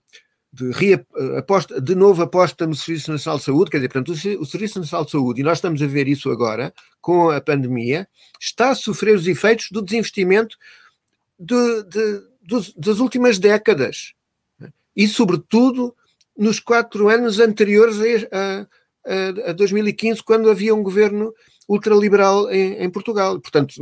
de, aposta, de novo aposta no Serviço Nacional de Saúde, quer dizer, portanto, o, o Serviço Nacional de Saúde, e nós estamos a ver isso agora, com a pandemia, está a sofrer os efeitos do desinvestimento de, das últimas décadas. E, sobretudo, nos quatro anos anteriores a, a, a 2015, quando havia um governo ultraliberal em, em Portugal. Portanto,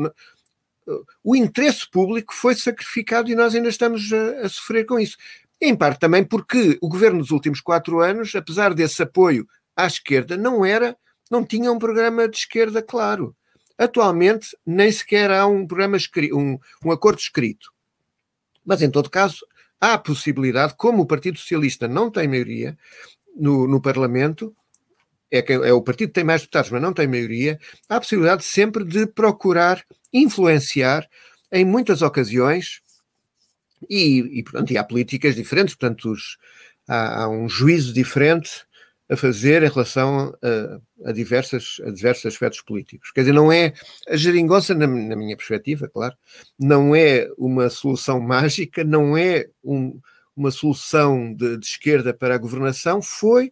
o interesse público foi sacrificado e nós ainda estamos a, a, sofrer com isso. Em parte também porque o governo dos últimos quatro anos, apesar desse apoio à esquerda, não era, não tinha um programa de esquerda claro. Atualmente nem sequer há um programa um, um acordo escrito. Mas em todo caso, há a possibilidade, como o Partido Socialista não tem maioria no, no Parlamento, é, que é o partido que tem mais deputados, mas não tem maioria, há a possibilidade sempre de procurar influenciar em muitas ocasiões e, e portanto, e há políticas diferentes, portanto, os, há, há, um juízo diferente a fazer em relação a, a, diversas, a diversos aspectos políticos. Quer dizer, não é a geringonça, na, na minha perspectiva, claro, não é uma solução mágica, não é um, uma solução de, de, esquerda para a governação, foi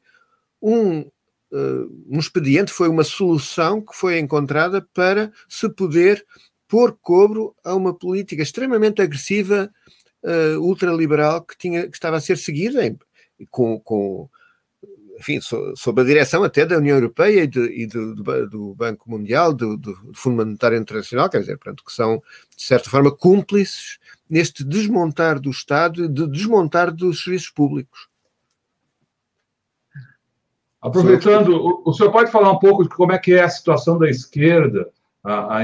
um, uh, um expediente, foi uma solução que foi encontrada para se poder pôr cobro a uma política extremamente agressiva, uh, ultraliberal, que, tinha, que estava a ser seguida em, com, com enfim, sob a direção até da União Europeia e, de, e do, do, do, Banco Mundial, do, do, Fundo Monetário Internacional, quer dizer, portanto, que são, de certa forma, cúmplices neste desmontar do Estado e de desmontar dos serviços públicos. Aproveitando, o, senhor pode falar um pouco de como é que é a situação da esquerda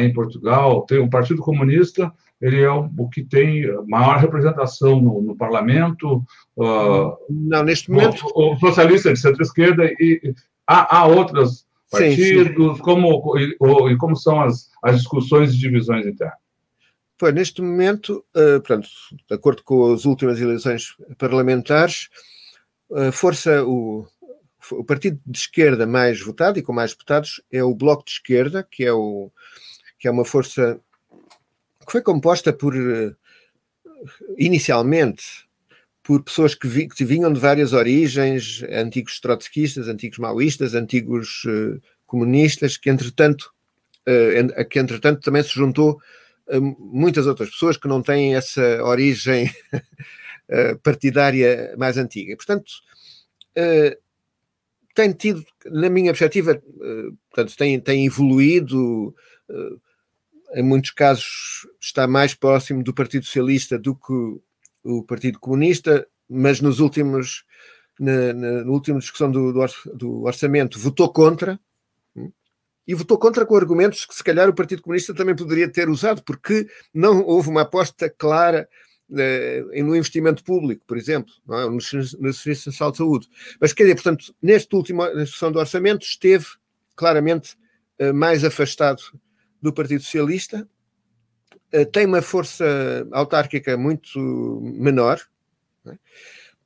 em Portugal? Tem um Partido Comunista ele é o, o que tem maior representação no, no parlamento. Uh, não, neste momento. O, o socialista de centro-esquerda e há, há outros partidos, sim, sim. Como, e, e, como são as, as discussões e divisões internas? Pois, neste momento, uh, portanto, de acordo com as últimas eleições parlamentares, a força, o, o partido de esquerda mais votado e com mais deputados é o Bloco de Esquerda, que é, o, que é uma força que foi composta por, eh, inicialmente, por pessoas que, vi, que vinham de várias origens, antigos trotskistas, antigos maoístas, antigos uh, comunistas, que entretanto, uh, que entretanto também se juntou muitas outras pessoas que não têm essa origem partidária mais antiga. Portanto, tem tido, na minha perspectiva, portanto, tem, tem evoluído em muitos casos está mais próximo do Partido Socialista do que o Partido Comunista, mas nos últimos na, na, na última discussão do, do, orçamento votou contra, e votou contra com argumentos que se calhar o Partido Comunista também poderia ter usado, porque não houve uma aposta clara uh, no investimento público, por exemplo, não é? no, no Serviço Nacional de Saúde. Mas, quer dizer, portanto, neste último discussão do orçamento esteve claramente uh, mais afastado do Partido Socialista, uh, tem uma força autárquica muito menor, é?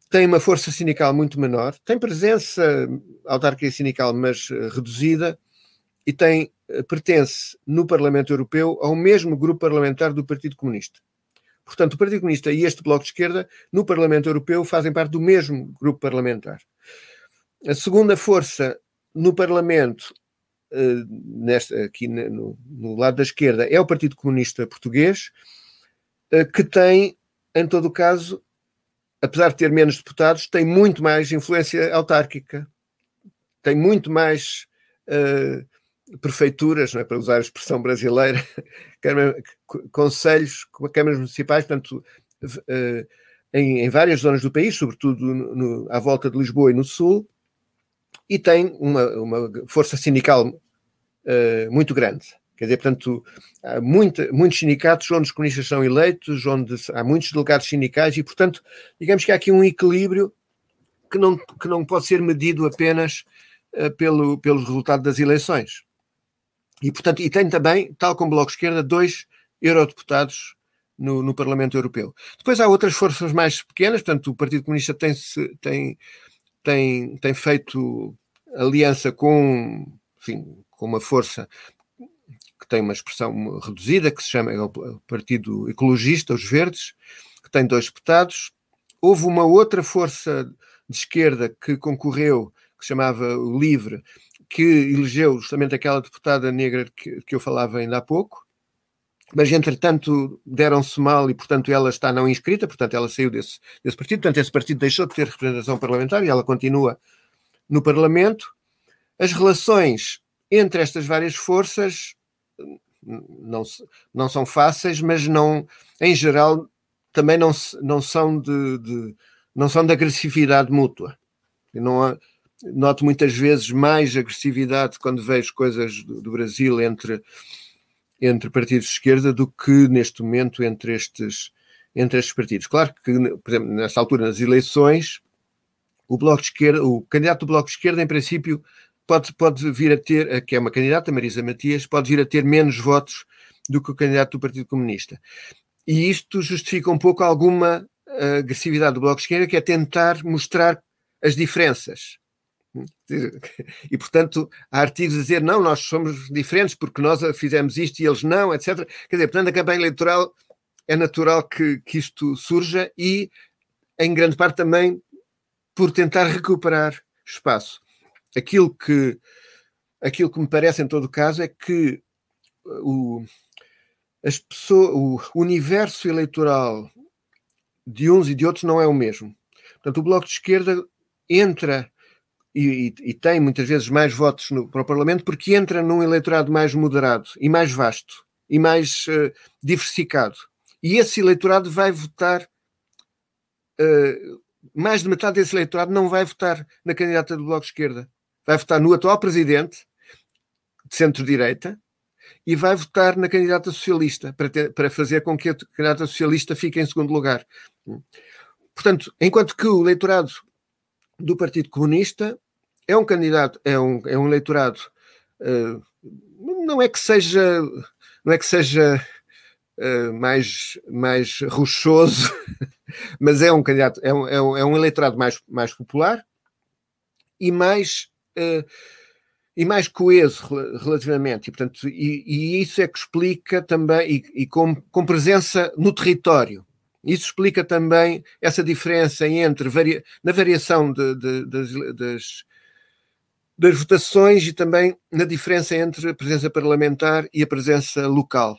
tem uma força sindical muito menor, tem presença autárquica sindical, mas reduzida, e tem, eh, pertence no Parlamento Europeu ao mesmo grupo parlamentar do Partido Comunista. Portanto, o Partido Comunista e este Bloco de Esquerda, no Parlamento Europeu, fazem parte do mesmo grupo parlamentar. A segunda força no Parlamento, eh, nesta, aqui no, no lado da esquerda, é o Partido Comunista Português, eh, que tem, em todo o caso, apesar de ter menos deputados, tem muito mais influência autárquica, tem muito mais uh, prefeituras, é, para usar a expressão brasileira, conselhos, câmaras municipais, portanto, em, em, várias zonas do país, sobretudo no, à volta de Lisboa e no Sul, e tem uma, uma força sindical uh, muito grande. Quer dizer, portanto, há muita, muitos sindicatos onde os comunistas são eleitos, onde há muitos delegados sindicais e, portanto, digamos que há aqui um equilíbrio que não, que não pode ser medido apenas uh, pelo, pelo resultado das eleições. E, portanto, e tem também, tal como o Bloco Esquerda, dois eurodeputados no, no, Parlamento Europeu. Depois há outras forças mais pequenas, portanto, o Partido Comunista tem, tem, tem, tem feito aliança com, enfim, com uma força que tem uma expressão reduzida, que se chama é o Partido Ecologista, os Verdes, que tem dois deputados. Houve uma outra força de esquerda que concorreu, que se chamava o Livre, que elegeu justamente aquela deputada negra que, que eu falava ainda há pouco, mas entretanto deram-se mal e portanto ela está não inscrita, portanto ela saiu desse, desse partido, portanto esse partido deixou de ter representação parlamentar e ela continua no Parlamento. As relações entre estas várias forças não, não são fáceis, mas não, em geral, também não, não, são, de, de não são de agressividade mútua. Não há, noto muitas vezes mais agressividade quando vejo coisas do, do, Brasil entre, entre partidos de esquerda do que neste momento entre estes, entre estes partidos. Claro que, por exemplo, nesta altura, nas eleições, o Bloco de Esquerda, o candidato do Bloco de Esquerda, em princípio, pode, pode vir a ter, que é uma candidata, Marisa Matias, pode vir a ter menos votos do que o candidato do Partido Comunista. E isto justifica um pouco alguma eh, agressividade do Bloco de Esquerda, que é tentar mostrar as diferenças e, portanto, há artigos a dizer não, nós somos diferentes porque nós fizemos isto e eles não, etc. Quer dizer, portanto, a campanha eleitoral é natural que, que isto surja e, em grande parte, também por tentar recuperar espaço. Aquilo que, aquilo que me parece, em todo caso, é que o, as pessoas, o universo eleitoral de uns e de outros não é o mesmo. Portanto, o Bloco de Esquerda entra e, e, tem muitas vezes mais votos no, para o Parlamento porque entra num eleitorado mais moderado e mais vasto e mais uh, diversificado. E esse eleitorado vai votar, uh, mais de metade desse eleitorado não vai votar na candidata do Bloco de Esquerda. Vai votar no atual presidente, de centro-direita, e vai votar na candidata socialista, para, ter, para fazer com que a candidata socialista fique em segundo lugar. Portanto, enquanto que o eleitorado do Partido Comunista. É um candidato, é um, é um eleitorado, uh, não é que seja, não é que seja uh, mais, mais rochoso, mas é um candidato, é um, é um, é um eleitorado mais, mais popular e mais uh, e mais coeso relativamente, e, portanto, e, e, isso é que explica também, e, e com, com presença no território, isso explica também essa diferença entre varia, na variação de, de, das, das votações e também na diferença entre a presença parlamentar e a presença local.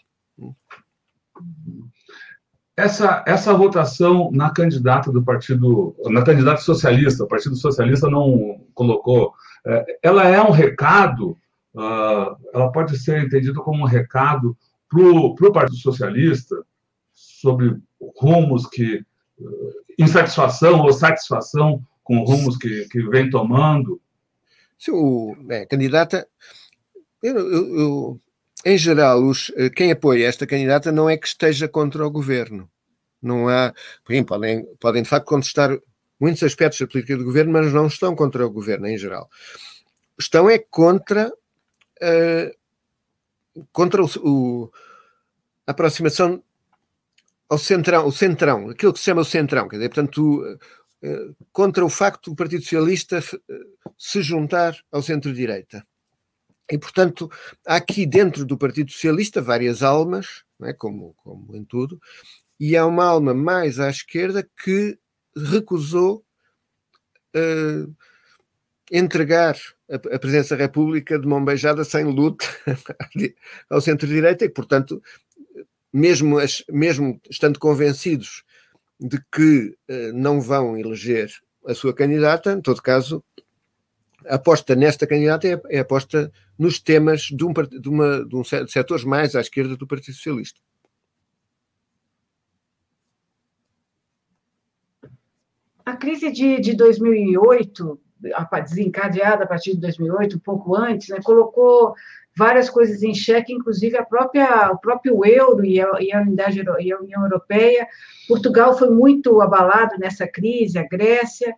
Essa, essa votação na candidata do Partido, na candidata socialista, o Partido Socialista não colocou, é, ela é um recado, ah, ela pode ser entendida como um recado para o Partido Socialista sobre rumos que. Eh, insatisfação ou satisfação com rumos que, que vem tomando? Se o candidata eu, eu, eu, em geral, os, quem apoia esta candidata não é que esteja contra o governo. Não há. Podem, podem de facto contestar muitos aspectos da política do governo, mas não estão contra o governo em geral. Estão é contra, uh, contra o, o, a aproximação ao centrão, o centrão, aquilo que se chama o centrão, quer dizer, portanto, uh, contra o facto do Partido Socialista se juntar ao centro-direita. E, portanto, há aqui dentro do Partido Socialista várias almas, é? como, como em tudo, e há uma alma mais à esquerda que recusou uh, entregar a, a, presidência da República de mão beijada sem luta ao centro-direita e, portanto, mesmo, as, mesmo estando convencidos de que uh, não vão eleger a sua candidata, em todo caso, a aposta nesta candidata é, é aposta nos temas de, um, de, uma, de um setores mais à esquerda do Partido Socialista. A crise de, de 2008, desencadeada a partir de 2008, um pouco antes, né, colocou várias coisas em xeque, inclusive a própria, o próprio euro e a, e a, unidade e a União Europeia. Portugal foi muito abalado nessa crise, a Grécia.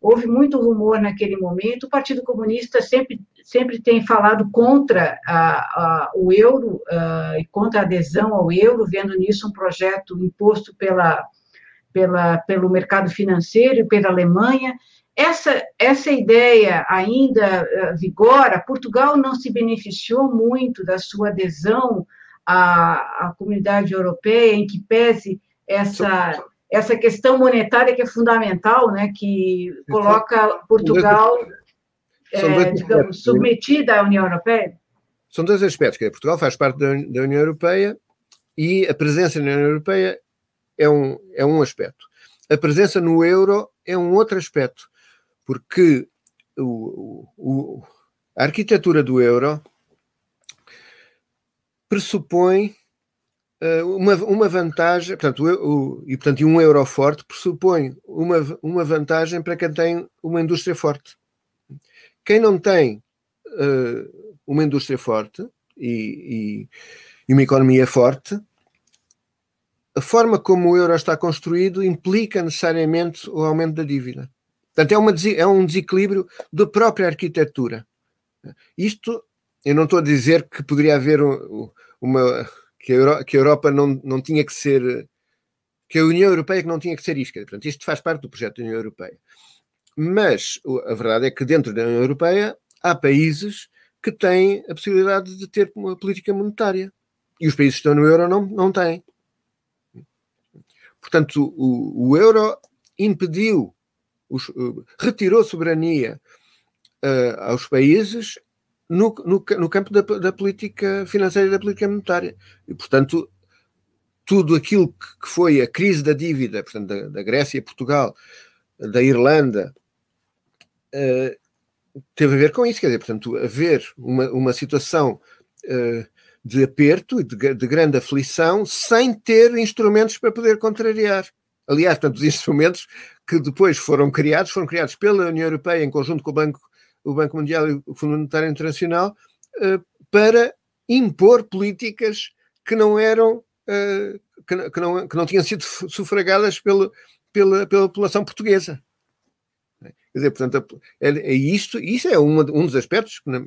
Houve muito rumor naquele momento. O Partido Comunista sempre, sempre tem falado contra a, a, o euro uh, e contra a adesão ao euro, vendo nisso um projeto imposto pela pela, pelo mercado financeiro e pela Alemanha. Essa, essa ideia ainda uh, vigora. Portugal não se beneficiou muito da sua adesão à, à comunidade europeia, em que pese essa, essa questão monetária que é fundamental, né, que coloca Portugal, é, digamos, submetida à União Europeia? São dois aspectos, que Portugal faz parte da, da União Europeia e a presença na União Europeia é um, é um aspecto. A presença no euro é um outro aspecto, porque o, o, a arquitetura do euro pressupõe uh, uma, uma vantagem, portanto, o, e portanto, um euro forte pressupõe uma, uma vantagem para quem tem uma indústria forte. Quem não tem uh, uma indústria forte e, e, e uma economia forte a forma como o euro está construído implica necessariamente o aumento da dívida. Portanto, é, uma, é um desequilíbrio da própria arquitetura. Isto, eu não estou a dizer que poderia haver uma. que a, Europa, que a Europa não, não tinha que ser. que a União Europeia que não tinha que ser isca. Portanto, isto faz parte do projeto da União Europeia. Mas a verdade é que dentro da União Europeia há países que têm a possibilidade de ter uma política monetária. E os países que estão no euro não, não têm. Portanto, o, o euro impediu, os, uh, retirou soberania uh, aos países no, no, no campo da, da, política financeira e da política monetária. E, portanto, tudo aquilo que, que foi a crise da dívida, portanto, da, da Grécia Portugal, da Irlanda, uh, teve a ver com isso. Quer dizer, portanto, haver uma, uma situação uh, de aperto e de, de, grande aflição sem ter instrumentos para poder contrariar. Aliás, portanto, os instrumentos que depois foram criados, foram criados pela União Europeia em conjunto com o Banco, o Banco Mundial e o Fundo Monetário Internacional uh, para impor políticas que não eram uh, que, que, não, que não tinham sido sufragadas pelo, pela, pela população portuguesa. Quer dizer, portanto, é, é isto, isso é uma, um dos aspectos que, na,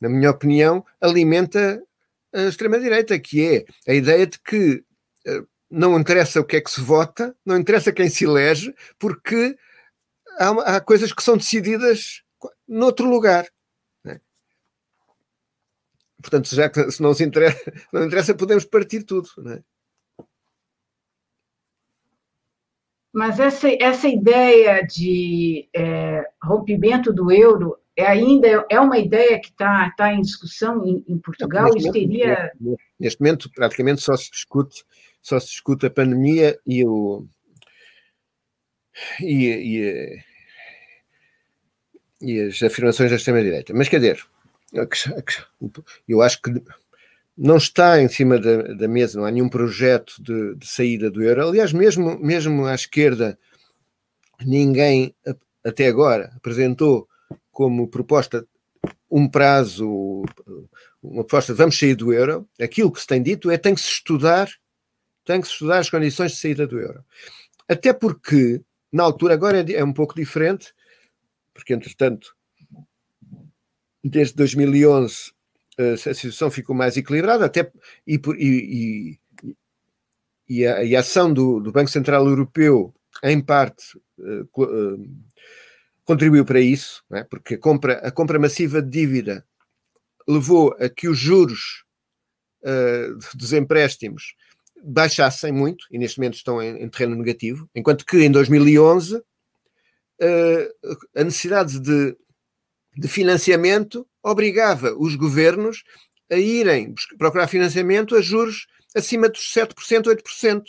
na minha opinião, alimenta a extrema-direita, que é a ideia de que eh, não interessa o que é que se vota, não interessa quem se elege, porque há, há coisas que são decididas noutro lugar. Né? Portanto, já que se não, se interessa, não interessa, podemos partir tudo. Né? Mas essa, essa ideia de é, rompimento do euro é ainda é uma ideia que está tá em discussão em, em Portugal? Neste, teria... momento, neste momento, praticamente só se discute, só se discute a pandemia e o e, e, e as afirmações da extrema-direita. Mas quer dizer, eu acho que não está em cima da, da mesa, não há nenhum projeto de, de, saída do euro. Aliás, mesmo, mesmo à esquerda, ninguém até agora apresentou como proposta um prazo, uma proposta, vamos sair do euro, aquilo que se tem dito é tem que se estudar, tem que estudar as condições de saída do euro. Até porque, na altura, agora é, um pouco diferente, porque entretanto, desde 2011 eh, a situação ficou mais equilibrada, até e, e, e, a, e a, ação do, do, Banco Central Europeu, em parte, uh, uh, contribuiu para isso, é? porque a compra, a compra massiva de dívida levou a que os juros uh, dos empréstimos baixassem muito, e neste momento estão em, em terreno negativo, enquanto que em 2011 a necessidade de, de financiamento obrigava os governos a irem procurar financiamento a juros acima dos 7%, 8%.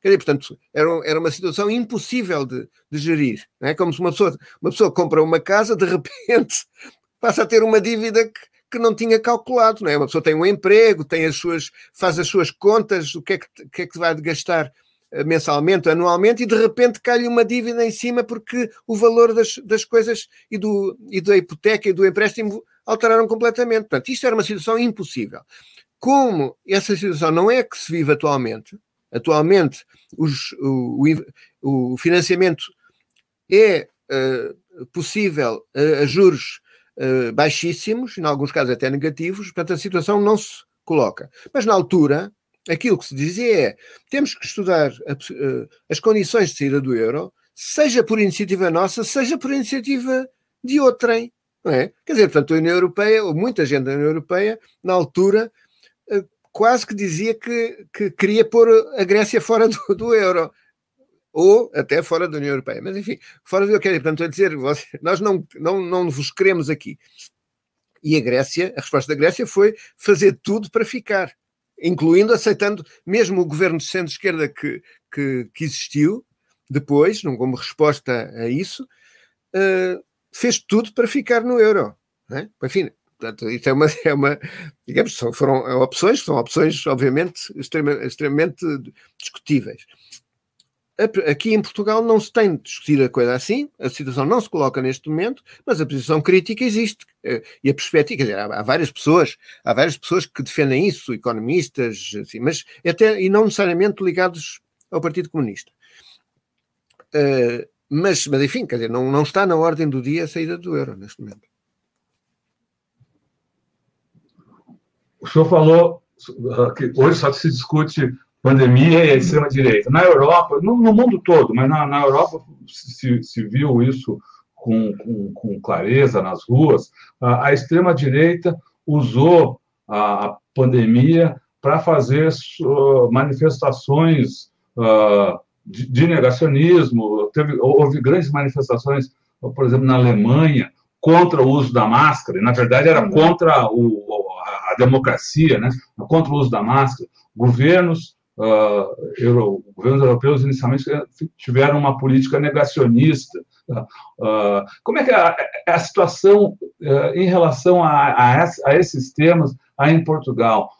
Quer dizer, portanto, era, era uma situação impossível de, de gerir. Não é? Como se uma pessoa, uma pessoa compra uma casa, de repente passa a ter uma dívida que, que não tinha calculado. Não é? Uma pessoa tem um emprego, tem as suas, faz as suas contas, o que é que, que, é que vai gastar eh, mensalmente, anualmente, e de repente cai-lhe uma dívida em cima porque o valor das, das coisas e, do, e da hipoteca e do empréstimo alteraram completamente. Portanto, isto era uma situação impossível. Como essa situação não é que se vive atualmente, atualmente os, o, o, financiamento é uh, possível uh, a juros uh, baixíssimos, em alguns casos até negativos, portanto a situação não se coloca. Mas na altura, aquilo que se dizia é temos que estudar a, as condições de saída do euro, seja por iniciativa nossa, seja por iniciativa de outrem. Não é? Quer dizer, portanto, a União Europeia, ou muita gente da União Europeia, na altura, eh, quase que dizia que, que queria pôr a Grécia fora do, do, euro. Ou até fora da União Europeia. Mas, enfim, fora do euro. Portanto, a dizer, nós não, não, não vos queremos aqui. E a Grécia, a resposta da Grécia foi fazer tudo para ficar, incluindo aceitando mesmo o governo de centro-esquerda que, que, que, existiu depois, como resposta a isso, uh, fez tudo para ficar no euro. Né? Enfim, portanto, isto é uma, é uma digamos, foram opções, são opções, obviamente, extremamente, extremamente discutíveis. Aqui em Portugal não se tem discutido a coisa assim, a situação não se coloca neste momento, mas a posição crítica existe. Eh, e a perspectiva, quer dizer, há, várias pessoas, há várias pessoas que defendem isso, economistas, assim, mas até, e não necessariamente ligados ao Partido Comunista. Uh, mas, mas enfim, quer dizer, não, não está na ordem do dia a saída do euro neste momento. O senhor falou que hoje só se discute pandemia e extrema-direita. Na Europa, no, no, mundo todo, mas na, na Europa se, se, viu isso com, com, com, clareza nas ruas. A, a extrema-direita usou a, a pandemia para fazer uh, manifestações uh, de, de negacionismo, teve, houve grandes manifestações, por exemplo, na Alemanha, contra o uso da máscara, e na verdade era contra o, a democracia, né? contra o uso da máscara. Governos, uh, euro, governos europeus inicialmente tiveram uma política negacionista. Uh, como é que é a, a situação uh, em relação a, a, a, esses temas aí em Portugal?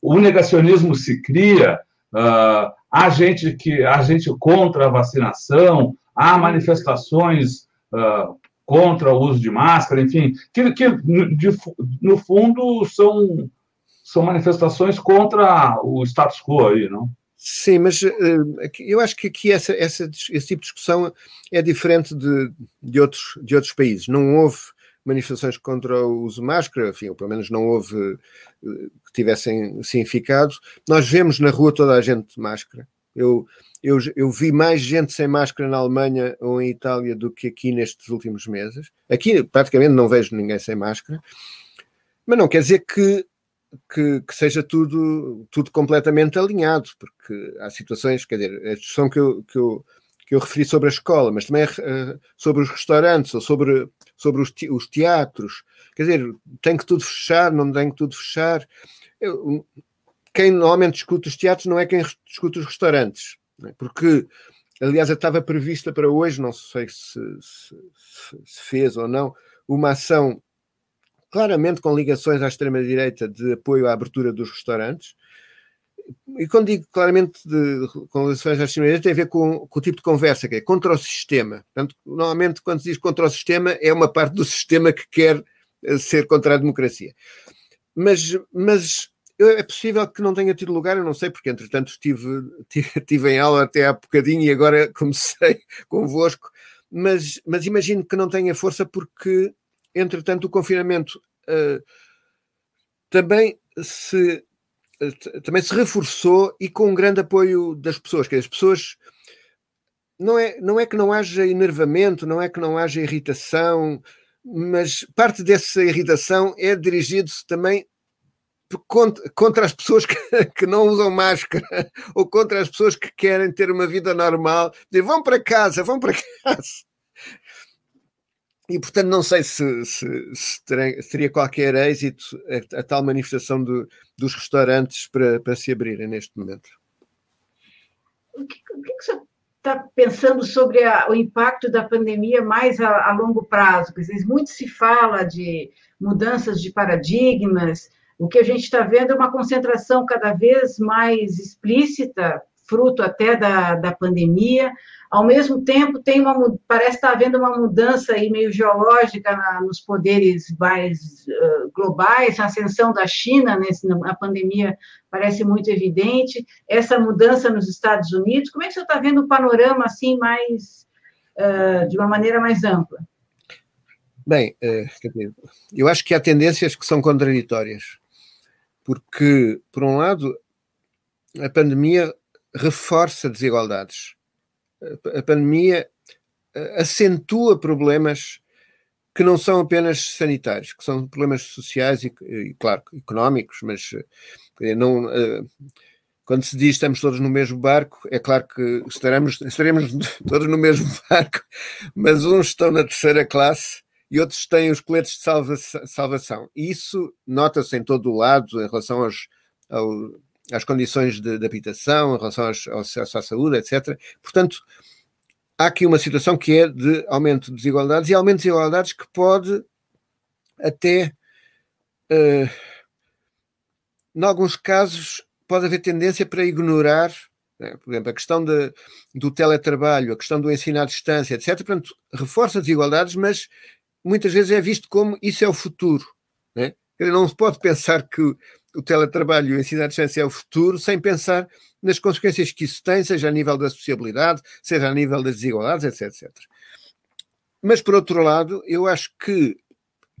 o negacionismo se cria, uh, há gente que há gente contra a vacinação, há manifestações contra o uso de máscara, enfim, que, que de, no fundo são, são manifestações contra o status quo aí, não? Sim, mas uh, eu acho que aqui essa, essa, esse tipo de discussão é diferente de, de, outros, de outros países. Não houve manifestações contra o uso de máscara, enfim, ou pelo menos não houve uh, que tivessem significado. Nós vemos na rua toda a gente de máscara. Eu, eu, eu vi mais gente sem máscara na Alemanha ou em Itália do que aqui nestes últimos meses. Aqui praticamente não vejo ninguém sem máscara, mas não quer dizer que, que, que seja tudo, tudo completamente alinhado, porque há situações, quer dizer, a discussão que eu, que eu, que eu referi sobre a escola, mas também uh, sobre os restaurantes ou sobre, sobre os, te, os teatros, quer dizer, tem que tudo fechar, não tem que tudo fechar. Eu, quem normalmente discute os teatros não é quem discute os restaurantes, é? porque, aliás, estava prevista para hoje, não sei se, se, se fez ou não, uma ação claramente com ligações à extrema-direita de apoio à abertura dos restaurantes. E quando digo claramente de, com ligações à extrema-direita, tem a ver com, com, o tipo de conversa que é contra o sistema. Portanto, normalmente, quando se diz contra o sistema, é uma parte do sistema que quer ser contra a democracia. Mas, mas é possível que não tenha tido lugar, eu não sei, porque entretanto estive, estive em aula até há bocadinho e agora comecei convosco, mas, mas imagino que não tenha força porque, entretanto, o confinamento uh, também se uh, também se reforçou e com um grande apoio das pessoas, que as pessoas não é, não é que não haja enervamento, não é que não haja irritação, mas parte dessa irritação é dirigido-se também contra, as pessoas que, não usam máscara ou contra as pessoas que querem ter uma vida normal. Dizer, vão para casa, vão para casa. E, portanto, não sei se, se, se, se teria qualquer êxito a, a tal manifestação do, dos restaurantes para, para se abrirem neste momento. O que, o que você está pensando sobre a, o impacto da pandemia mais a, a longo prazo? Dizer, muito se fala de mudanças de paradigmas, o que a gente está vendo é uma concentração cada vez mais explícita, fruto até da, da pandemia. Ao mesmo tempo, tem uma, parece estar havendo uma mudança aí meio geológica na, nos poderes mais uh, globais, a ascensão da China nesse, na pandemia parece muito evidente. Essa mudança nos Estados Unidos, como é que você está vendo o panorama assim mais uh, de uma maneira mais ampla? Bem, eu acho que há tendências que são contraditórias porque, por um lado, a pandemia reforça desigualdades. A pandemia eh, acentua problemas que não são apenas sanitários, que são problemas sociais e, e claro, económicos, mas eh, não, eh, quando se diz estamos todos no mesmo barco, é claro que estaremos, estaremos todos no mesmo barco, mas uns estão na terceira classe e outros têm os coletes de salva salvação. E isso nota-se em todo o lado em relação aos, ao, às condições de, de, habitação, em relação aos, ao acesso à saúde, etc. Portanto, há aqui uma situação que é de aumento de desigualdades e aumento de desigualdades que pode até, uh, em alguns casos, pode haver tendência para ignorar né? Por exemplo, a questão de, do teletrabalho, a questão do ensino à distância, etc. Portanto, reforça desigualdades, mas muitas vezes é visto como isso é o futuro. Né? Não se pode pensar que o teletrabalho e o ensino à distância é o futuro sem pensar nas consequências que isso tem, seja a nível da sociabilidade, seja a nível das desigualdades, etc, etc. Mas, por outro lado, eu acho que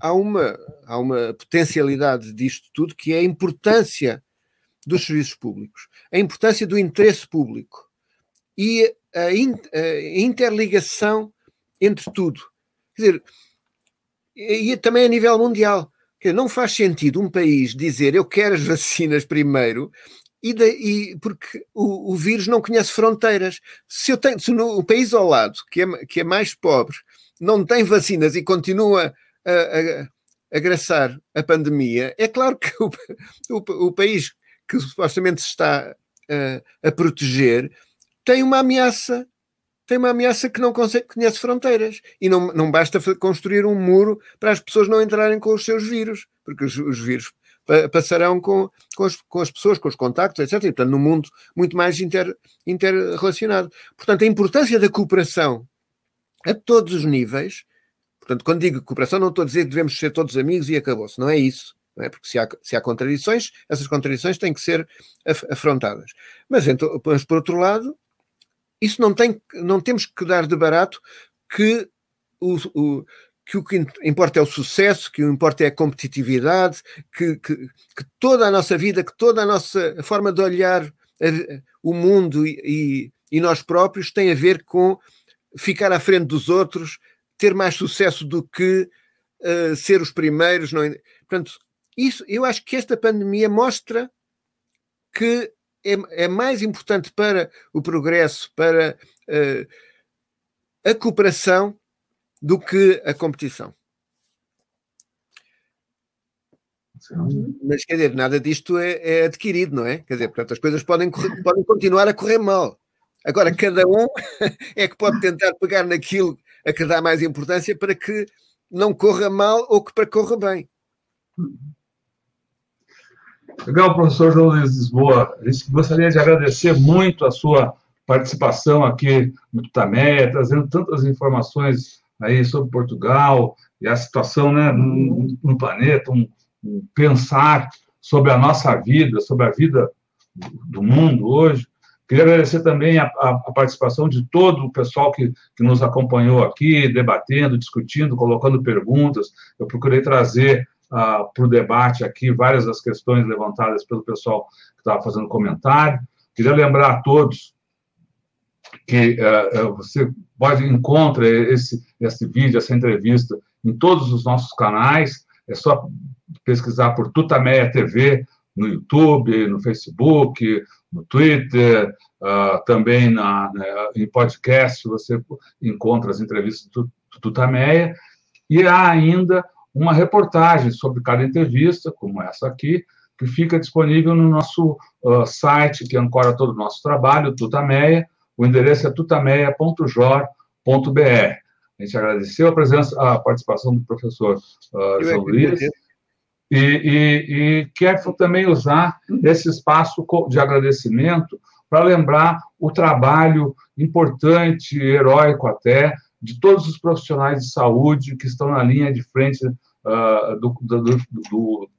há uma, há uma potencialidade disto tudo que é a importância dos serviços públicos, a importância do interesse público e a, in, a interligação entre tudo. Quer dizer, e também a nível mundial. Não faz sentido um país dizer eu quero as vacinas primeiro e, de, e porque o, o, vírus não conhece fronteiras. Se eu tenho, se no, o país ao lado, que é, que é mais pobre, não tem vacinas e continua a, a, a graçar a pandemia, é claro que o, o, o país que supostamente se está a, a proteger tem uma ameaça tem uma ameaça que não consegue, conhece fronteiras. E não, não basta construir um muro para as pessoas não entrarem com os seus vírus, porque os, os vírus passarão com, com, as, com as pessoas, com os contactos, etc. E, portanto, num mundo muito mais inter, interrelacionado. Portanto, a importância da cooperação a todos os níveis, portanto, quando digo cooperação, não estou a dizer que devemos ser todos amigos e acabou-se, não é isso. Não é? Porque se há, se há contradições, essas contradições têm que ser afrontadas. Mas, então, mas por outro lado, isso não tem, não temos que dar de barato que o, o que o que importa é o sucesso, que o que importa é a competitividade, que, que, que, toda a nossa vida, que toda a nossa forma de olhar a, o mundo e, e, nós próprios tem a ver com ficar à frente dos outros, ter mais sucesso do que uh, ser os primeiros. Não... É? Portanto, isso, eu acho que esta pandemia mostra que é, é mais importante para o progresso, para uh, a cooperação, do que a competição. Mas, quer dizer, nada disto é, é, adquirido, não é? Quer dizer, portanto, as coisas podem, correr, podem continuar a correr mal. Agora, cada um é que pode tentar pegar naquilo a que dá mais importância para que não corra mal ou que para corra bem. Legal, professor João Luiz Lisboa. Gostaria de agradecer muito a sua participação aqui no Tutameia, trazendo tantas informações aí sobre Portugal e a situação né, no, no planeta, um, um, pensar sobre a nossa vida, sobre a vida do mundo hoje. Queria agradecer também a, a, a participação de todo o pessoal que, que nos acompanhou aqui, debatendo, discutindo, colocando perguntas. Eu procurei trazer uh, para o debate aqui várias das questões levantadas pelo pessoal que estava fazendo comentário. Queria lembrar a todos que uh, você pode encontrar esse, esse vídeo, essa entrevista em todos os nossos canais. É só pesquisar por Tutameia TV no YouTube, no Facebook, no Twitter, uh, também na, em podcast você encontra as entrevistas do, do Tutameia. E há ainda uma reportagem sobre cada entrevista, como essa aqui, que fica disponível no nosso uh, site, que ancora todo o nosso trabalho, Tutameia. O endereço é tutameia.jor.br. A gente agradeceu a presença, a participação do professor uh, João Luiz. E, e, e, quer também usar esse espaço de agradecimento para lembrar o trabalho importante, heróico até, de todos os profissionais de saúde que estão na linha de frente uh, do, do, do,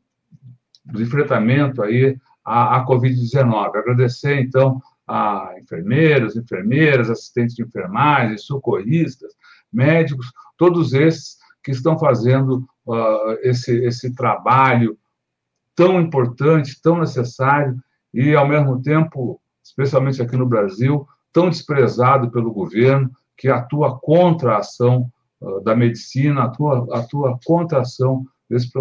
do, enfrentamento aí à, à Covid-19. Agradecer, então, a enfermeiros, enfermeiras, assistentes de enfermagem, socorristas, médicos, todos esses que estão fazendo uh, esse, esse trabalho tão importante, tão necessário e, ao mesmo tempo, especialmente aqui no Brasil, tão desprezado pelo governo, que atua contra a ação uh, da medicina, atua contra a ação desses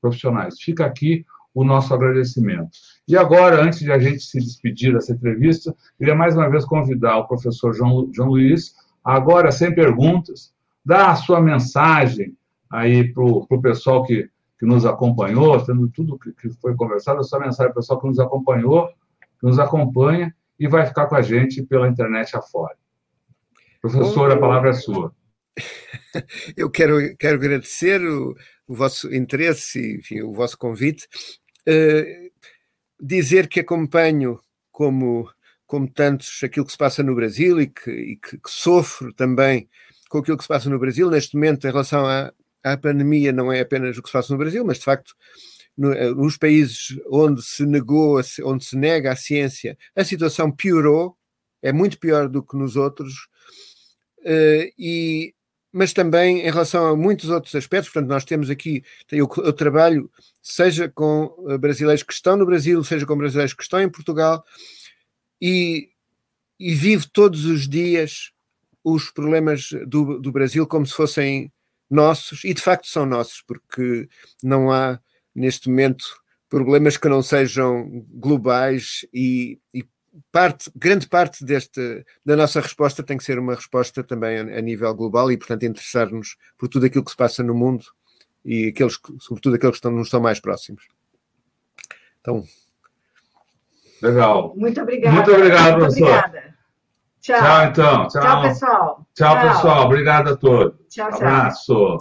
profissionais. Fica aqui o nosso agradecimento. E agora, antes de a gente se despedir dessa entrevista, queria mais uma vez convidar o professor João, João Luiz, agora sem perguntas, dar a sua mensagem aí para o pessoal que, que nos acompanhou, tendo tudo que, que foi conversado, a sua mensagem para o pessoal que nos acompanhou, que nos acompanha e vai ficar com a gente pela internet afora. Professor, a palavra é sua. Eu quero, quero agradecer o, o vosso interesse, enfim, o vosso convite. Uh, dizer que acompanho, como, como tantos, aquilo que se passa no Brasil e que, e que, que sofro também com aquilo que se passa no Brasil. Neste momento, em relação à, à pandemia, não é apenas o que se passa no Brasil, mas de facto eh, nos países onde se negou, onde se nega a ciência, a situação piorou, é muito pior do que nos outros, uh, e, mas também em relação a muitos outros aspectos, portanto, nós temos aqui, eu, eu trabalho seja com eh, brasileiros que estão no Brasil, seja com brasileiros que estão em Portugal, e, e vivo todos os dias os problemas do, do Brasil como se fossem nossos, e de facto são nossos, porque não há neste momento problemas que não sejam globais e, e parte, grande parte deste, da nossa resposta tem que ser uma resposta também a, a nível global e, portanto, interessar-nos por tudo aquilo que se passa no mundo e aqueles, sobretudo aqueles que estão, nos estão mais próximos. Então. Legal. Muito obrigada. Muito obrigado, professor. Obrigada. Tchau. Tchau, então. Tchau, tchau pessoal. Tchau, tchau, pessoal. Obrigado a todos. Tchau, tchau. Abraço.